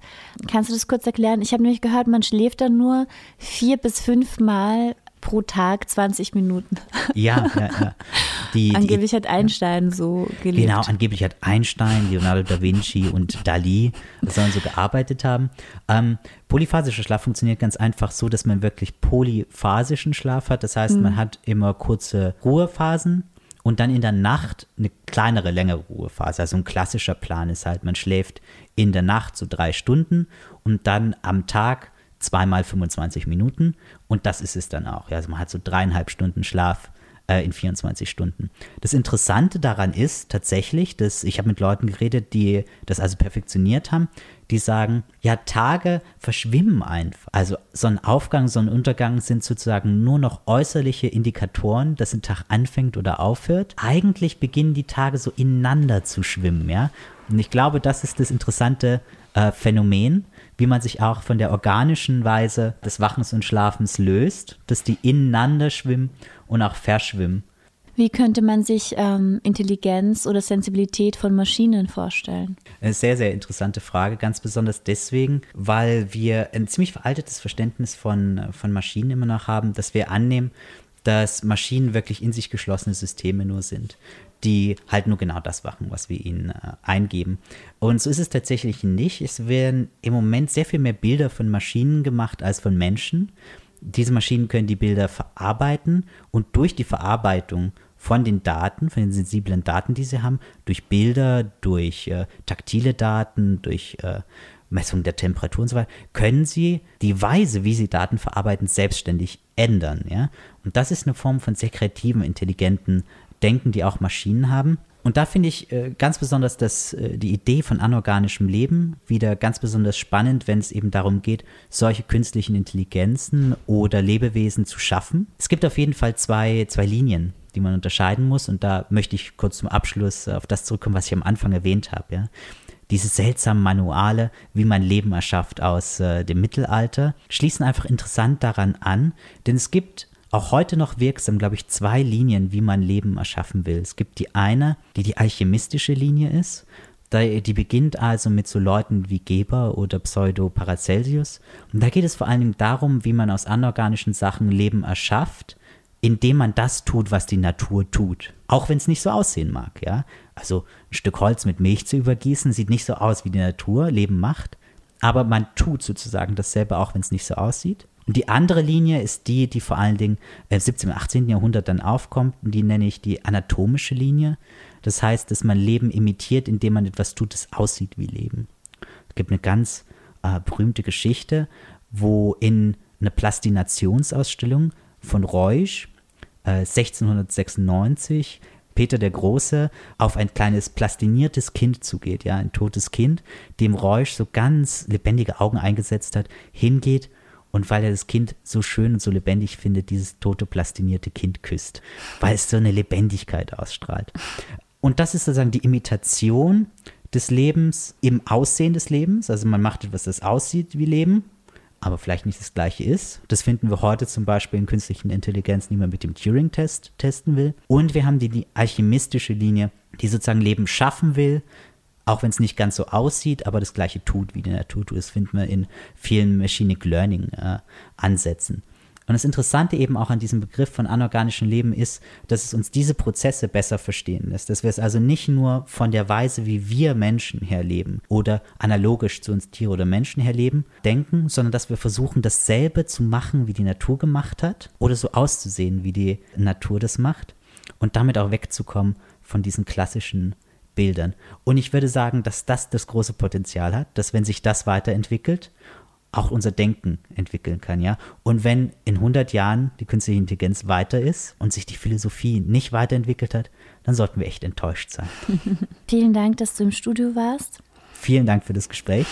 Speaker 1: Kannst du das kurz erklären? Ich habe nämlich gehört, man schläft dann nur vier bis fünf Mal pro Tag 20 Minuten.
Speaker 2: Ja, ja, ja.
Speaker 1: Die, angeblich die, hat Einstein so gelebt.
Speaker 2: Genau, angeblich hat Einstein, Leonardo da Vinci und Dali sollen so gearbeitet haben. Ähm, polyphasischer Schlaf funktioniert ganz einfach so, dass man wirklich polyphasischen Schlaf hat. Das heißt, mhm. man hat immer kurze Ruhephasen und dann in der Nacht eine kleinere, längere Ruhephase. Also ein klassischer Plan ist halt, man schläft in der Nacht so drei Stunden und dann am Tag zweimal 25 Minuten und das ist es dann auch. Ja, also man hat so dreieinhalb Stunden Schlaf äh, in 24 Stunden. Das Interessante daran ist tatsächlich, dass ich habe mit Leuten geredet, die das also perfektioniert haben, die sagen, ja, Tage verschwimmen einfach. Also Sonnenaufgang, Sonnenuntergang sind sozusagen nur noch äußerliche Indikatoren, dass ein Tag anfängt oder aufhört. Eigentlich beginnen die Tage so ineinander zu schwimmen, ja. Und ich glaube, das ist das interessante äh, Phänomen, wie man sich auch von der organischen Weise des Wachens und Schlafens löst, dass die ineinander schwimmen und auch verschwimmen.
Speaker 1: Wie könnte man sich ähm, Intelligenz oder Sensibilität von Maschinen vorstellen?
Speaker 2: Eine sehr, sehr interessante Frage, ganz besonders deswegen, weil wir ein ziemlich veraltetes Verständnis von, von Maschinen immer noch haben, dass wir annehmen, dass Maschinen wirklich in sich geschlossene Systeme nur sind, die halt nur genau das machen, was wir ihnen äh, eingeben. Und so ist es tatsächlich nicht. Es werden im Moment sehr viel mehr Bilder von Maschinen gemacht als von Menschen diese Maschinen können die Bilder verarbeiten und durch die Verarbeitung von den Daten, von den sensiblen Daten, die sie haben, durch Bilder, durch äh, taktile Daten, durch äh, Messung der Temperatur und so weiter, können sie die Weise, wie sie Daten verarbeiten, selbstständig ändern. Ja? Und das ist eine Form von sehr kreativen, intelligenten Denken, die auch Maschinen haben. Und da finde ich äh, ganz besonders dass äh, die Idee von anorganischem Leben wieder ganz besonders spannend, wenn es eben darum geht, solche künstlichen Intelligenzen oder Lebewesen zu schaffen. Es gibt auf jeden Fall zwei, zwei Linien, die man unterscheiden muss. Und da möchte ich kurz zum Abschluss auf das zurückkommen, was ich am Anfang erwähnt habe. Ja. Diese seltsamen Manuale, wie man Leben erschafft aus äh, dem Mittelalter, schließen einfach interessant daran an, denn es gibt auch heute noch wirksam, glaube ich, zwei Linien, wie man Leben erschaffen will. Es gibt die eine, die die alchemistische Linie ist. Die beginnt also mit so Leuten wie Geber oder Pseudo Paracelsius. Und da geht es vor allen Dingen darum, wie man aus anorganischen Sachen Leben erschafft, indem man das tut, was die Natur tut. Auch wenn es nicht so aussehen mag, ja. Also ein Stück Holz mit Milch zu übergießen, sieht nicht so aus, wie die Natur Leben macht. Aber man tut sozusagen dasselbe, auch wenn es nicht so aussieht. Und die andere Linie ist die, die vor allen Dingen im 17. und 18. Jahrhundert dann aufkommt. Und die nenne ich die anatomische Linie. Das heißt, dass man Leben imitiert, indem man etwas tut, das aussieht wie Leben. Es gibt eine ganz äh, berühmte Geschichte, wo in einer Plastinationsausstellung von Reusch äh, 1696 Peter der Große auf ein kleines plastiniertes Kind zugeht, ja, ein totes Kind, dem Reusch so ganz lebendige Augen eingesetzt hat, hingeht und weil er das Kind so schön und so lebendig findet, dieses tote, plastinierte Kind küsst, weil es so eine Lebendigkeit ausstrahlt. Und das ist sozusagen die Imitation des Lebens im Aussehen des Lebens. Also man macht etwas, das aussieht wie Leben, aber vielleicht nicht das gleiche ist. Das finden wir heute zum Beispiel in künstlichen Intelligenz, die man mit dem Turing-Test testen will. Und wir haben die, die alchemistische Linie, die sozusagen Leben schaffen will, auch wenn es nicht ganz so aussieht, aber das gleiche tut, wie die Natur tut. Das finden wir in vielen Machine Learning äh. Und das Interessante eben auch an diesem Begriff von anorganischem Leben ist, dass es uns diese Prozesse besser verstehen lässt. Dass wir es also nicht nur von der Weise, wie wir Menschen herleben oder analogisch zu uns Tiere oder Menschen herleben, denken, sondern dass wir versuchen, dasselbe zu machen, wie die Natur gemacht hat oder so auszusehen, wie die Natur das macht und damit auch wegzukommen von diesen klassischen Bildern. Und ich würde sagen, dass das das große Potenzial hat, dass wenn sich das weiterentwickelt, auch unser Denken entwickeln kann, ja. Und wenn in 100 Jahren die künstliche Intelligenz weiter ist und sich die Philosophie nicht weiterentwickelt hat, dann sollten wir echt enttäuscht sein.
Speaker 1: Vielen Dank, dass du im Studio warst.
Speaker 2: Vielen Dank für das Gespräch.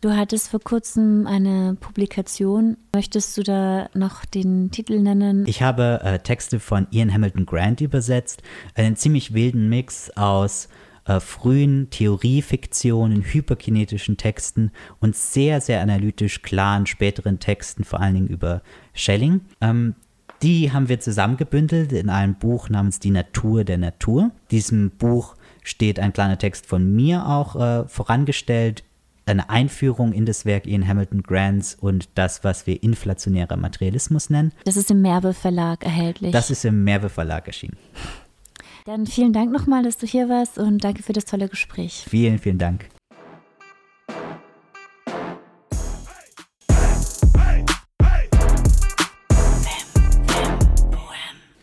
Speaker 1: Du hattest vor kurzem eine Publikation. Möchtest du da noch den Titel nennen?
Speaker 2: Ich habe äh, Texte von Ian Hamilton Grant übersetzt. Einen ziemlich wilden Mix aus äh, frühen Theoriefiktionen, hyperkinetischen Texten und sehr, sehr analytisch klaren späteren Texten, vor allen Dingen über Schelling. Ähm, die haben wir zusammengebündelt in einem Buch namens Die Natur der Natur. Diesem Buch steht ein kleiner Text von mir auch äh, vorangestellt eine Einführung in das Werk Ian Hamilton Grants und das, was wir inflationärer Materialismus nennen.
Speaker 1: Das ist im Merve Verlag erhältlich.
Speaker 2: Das ist im Merve Verlag erschienen.
Speaker 1: Dann vielen Dank nochmal, dass du hier warst und danke für das tolle Gespräch.
Speaker 2: Vielen, vielen Dank.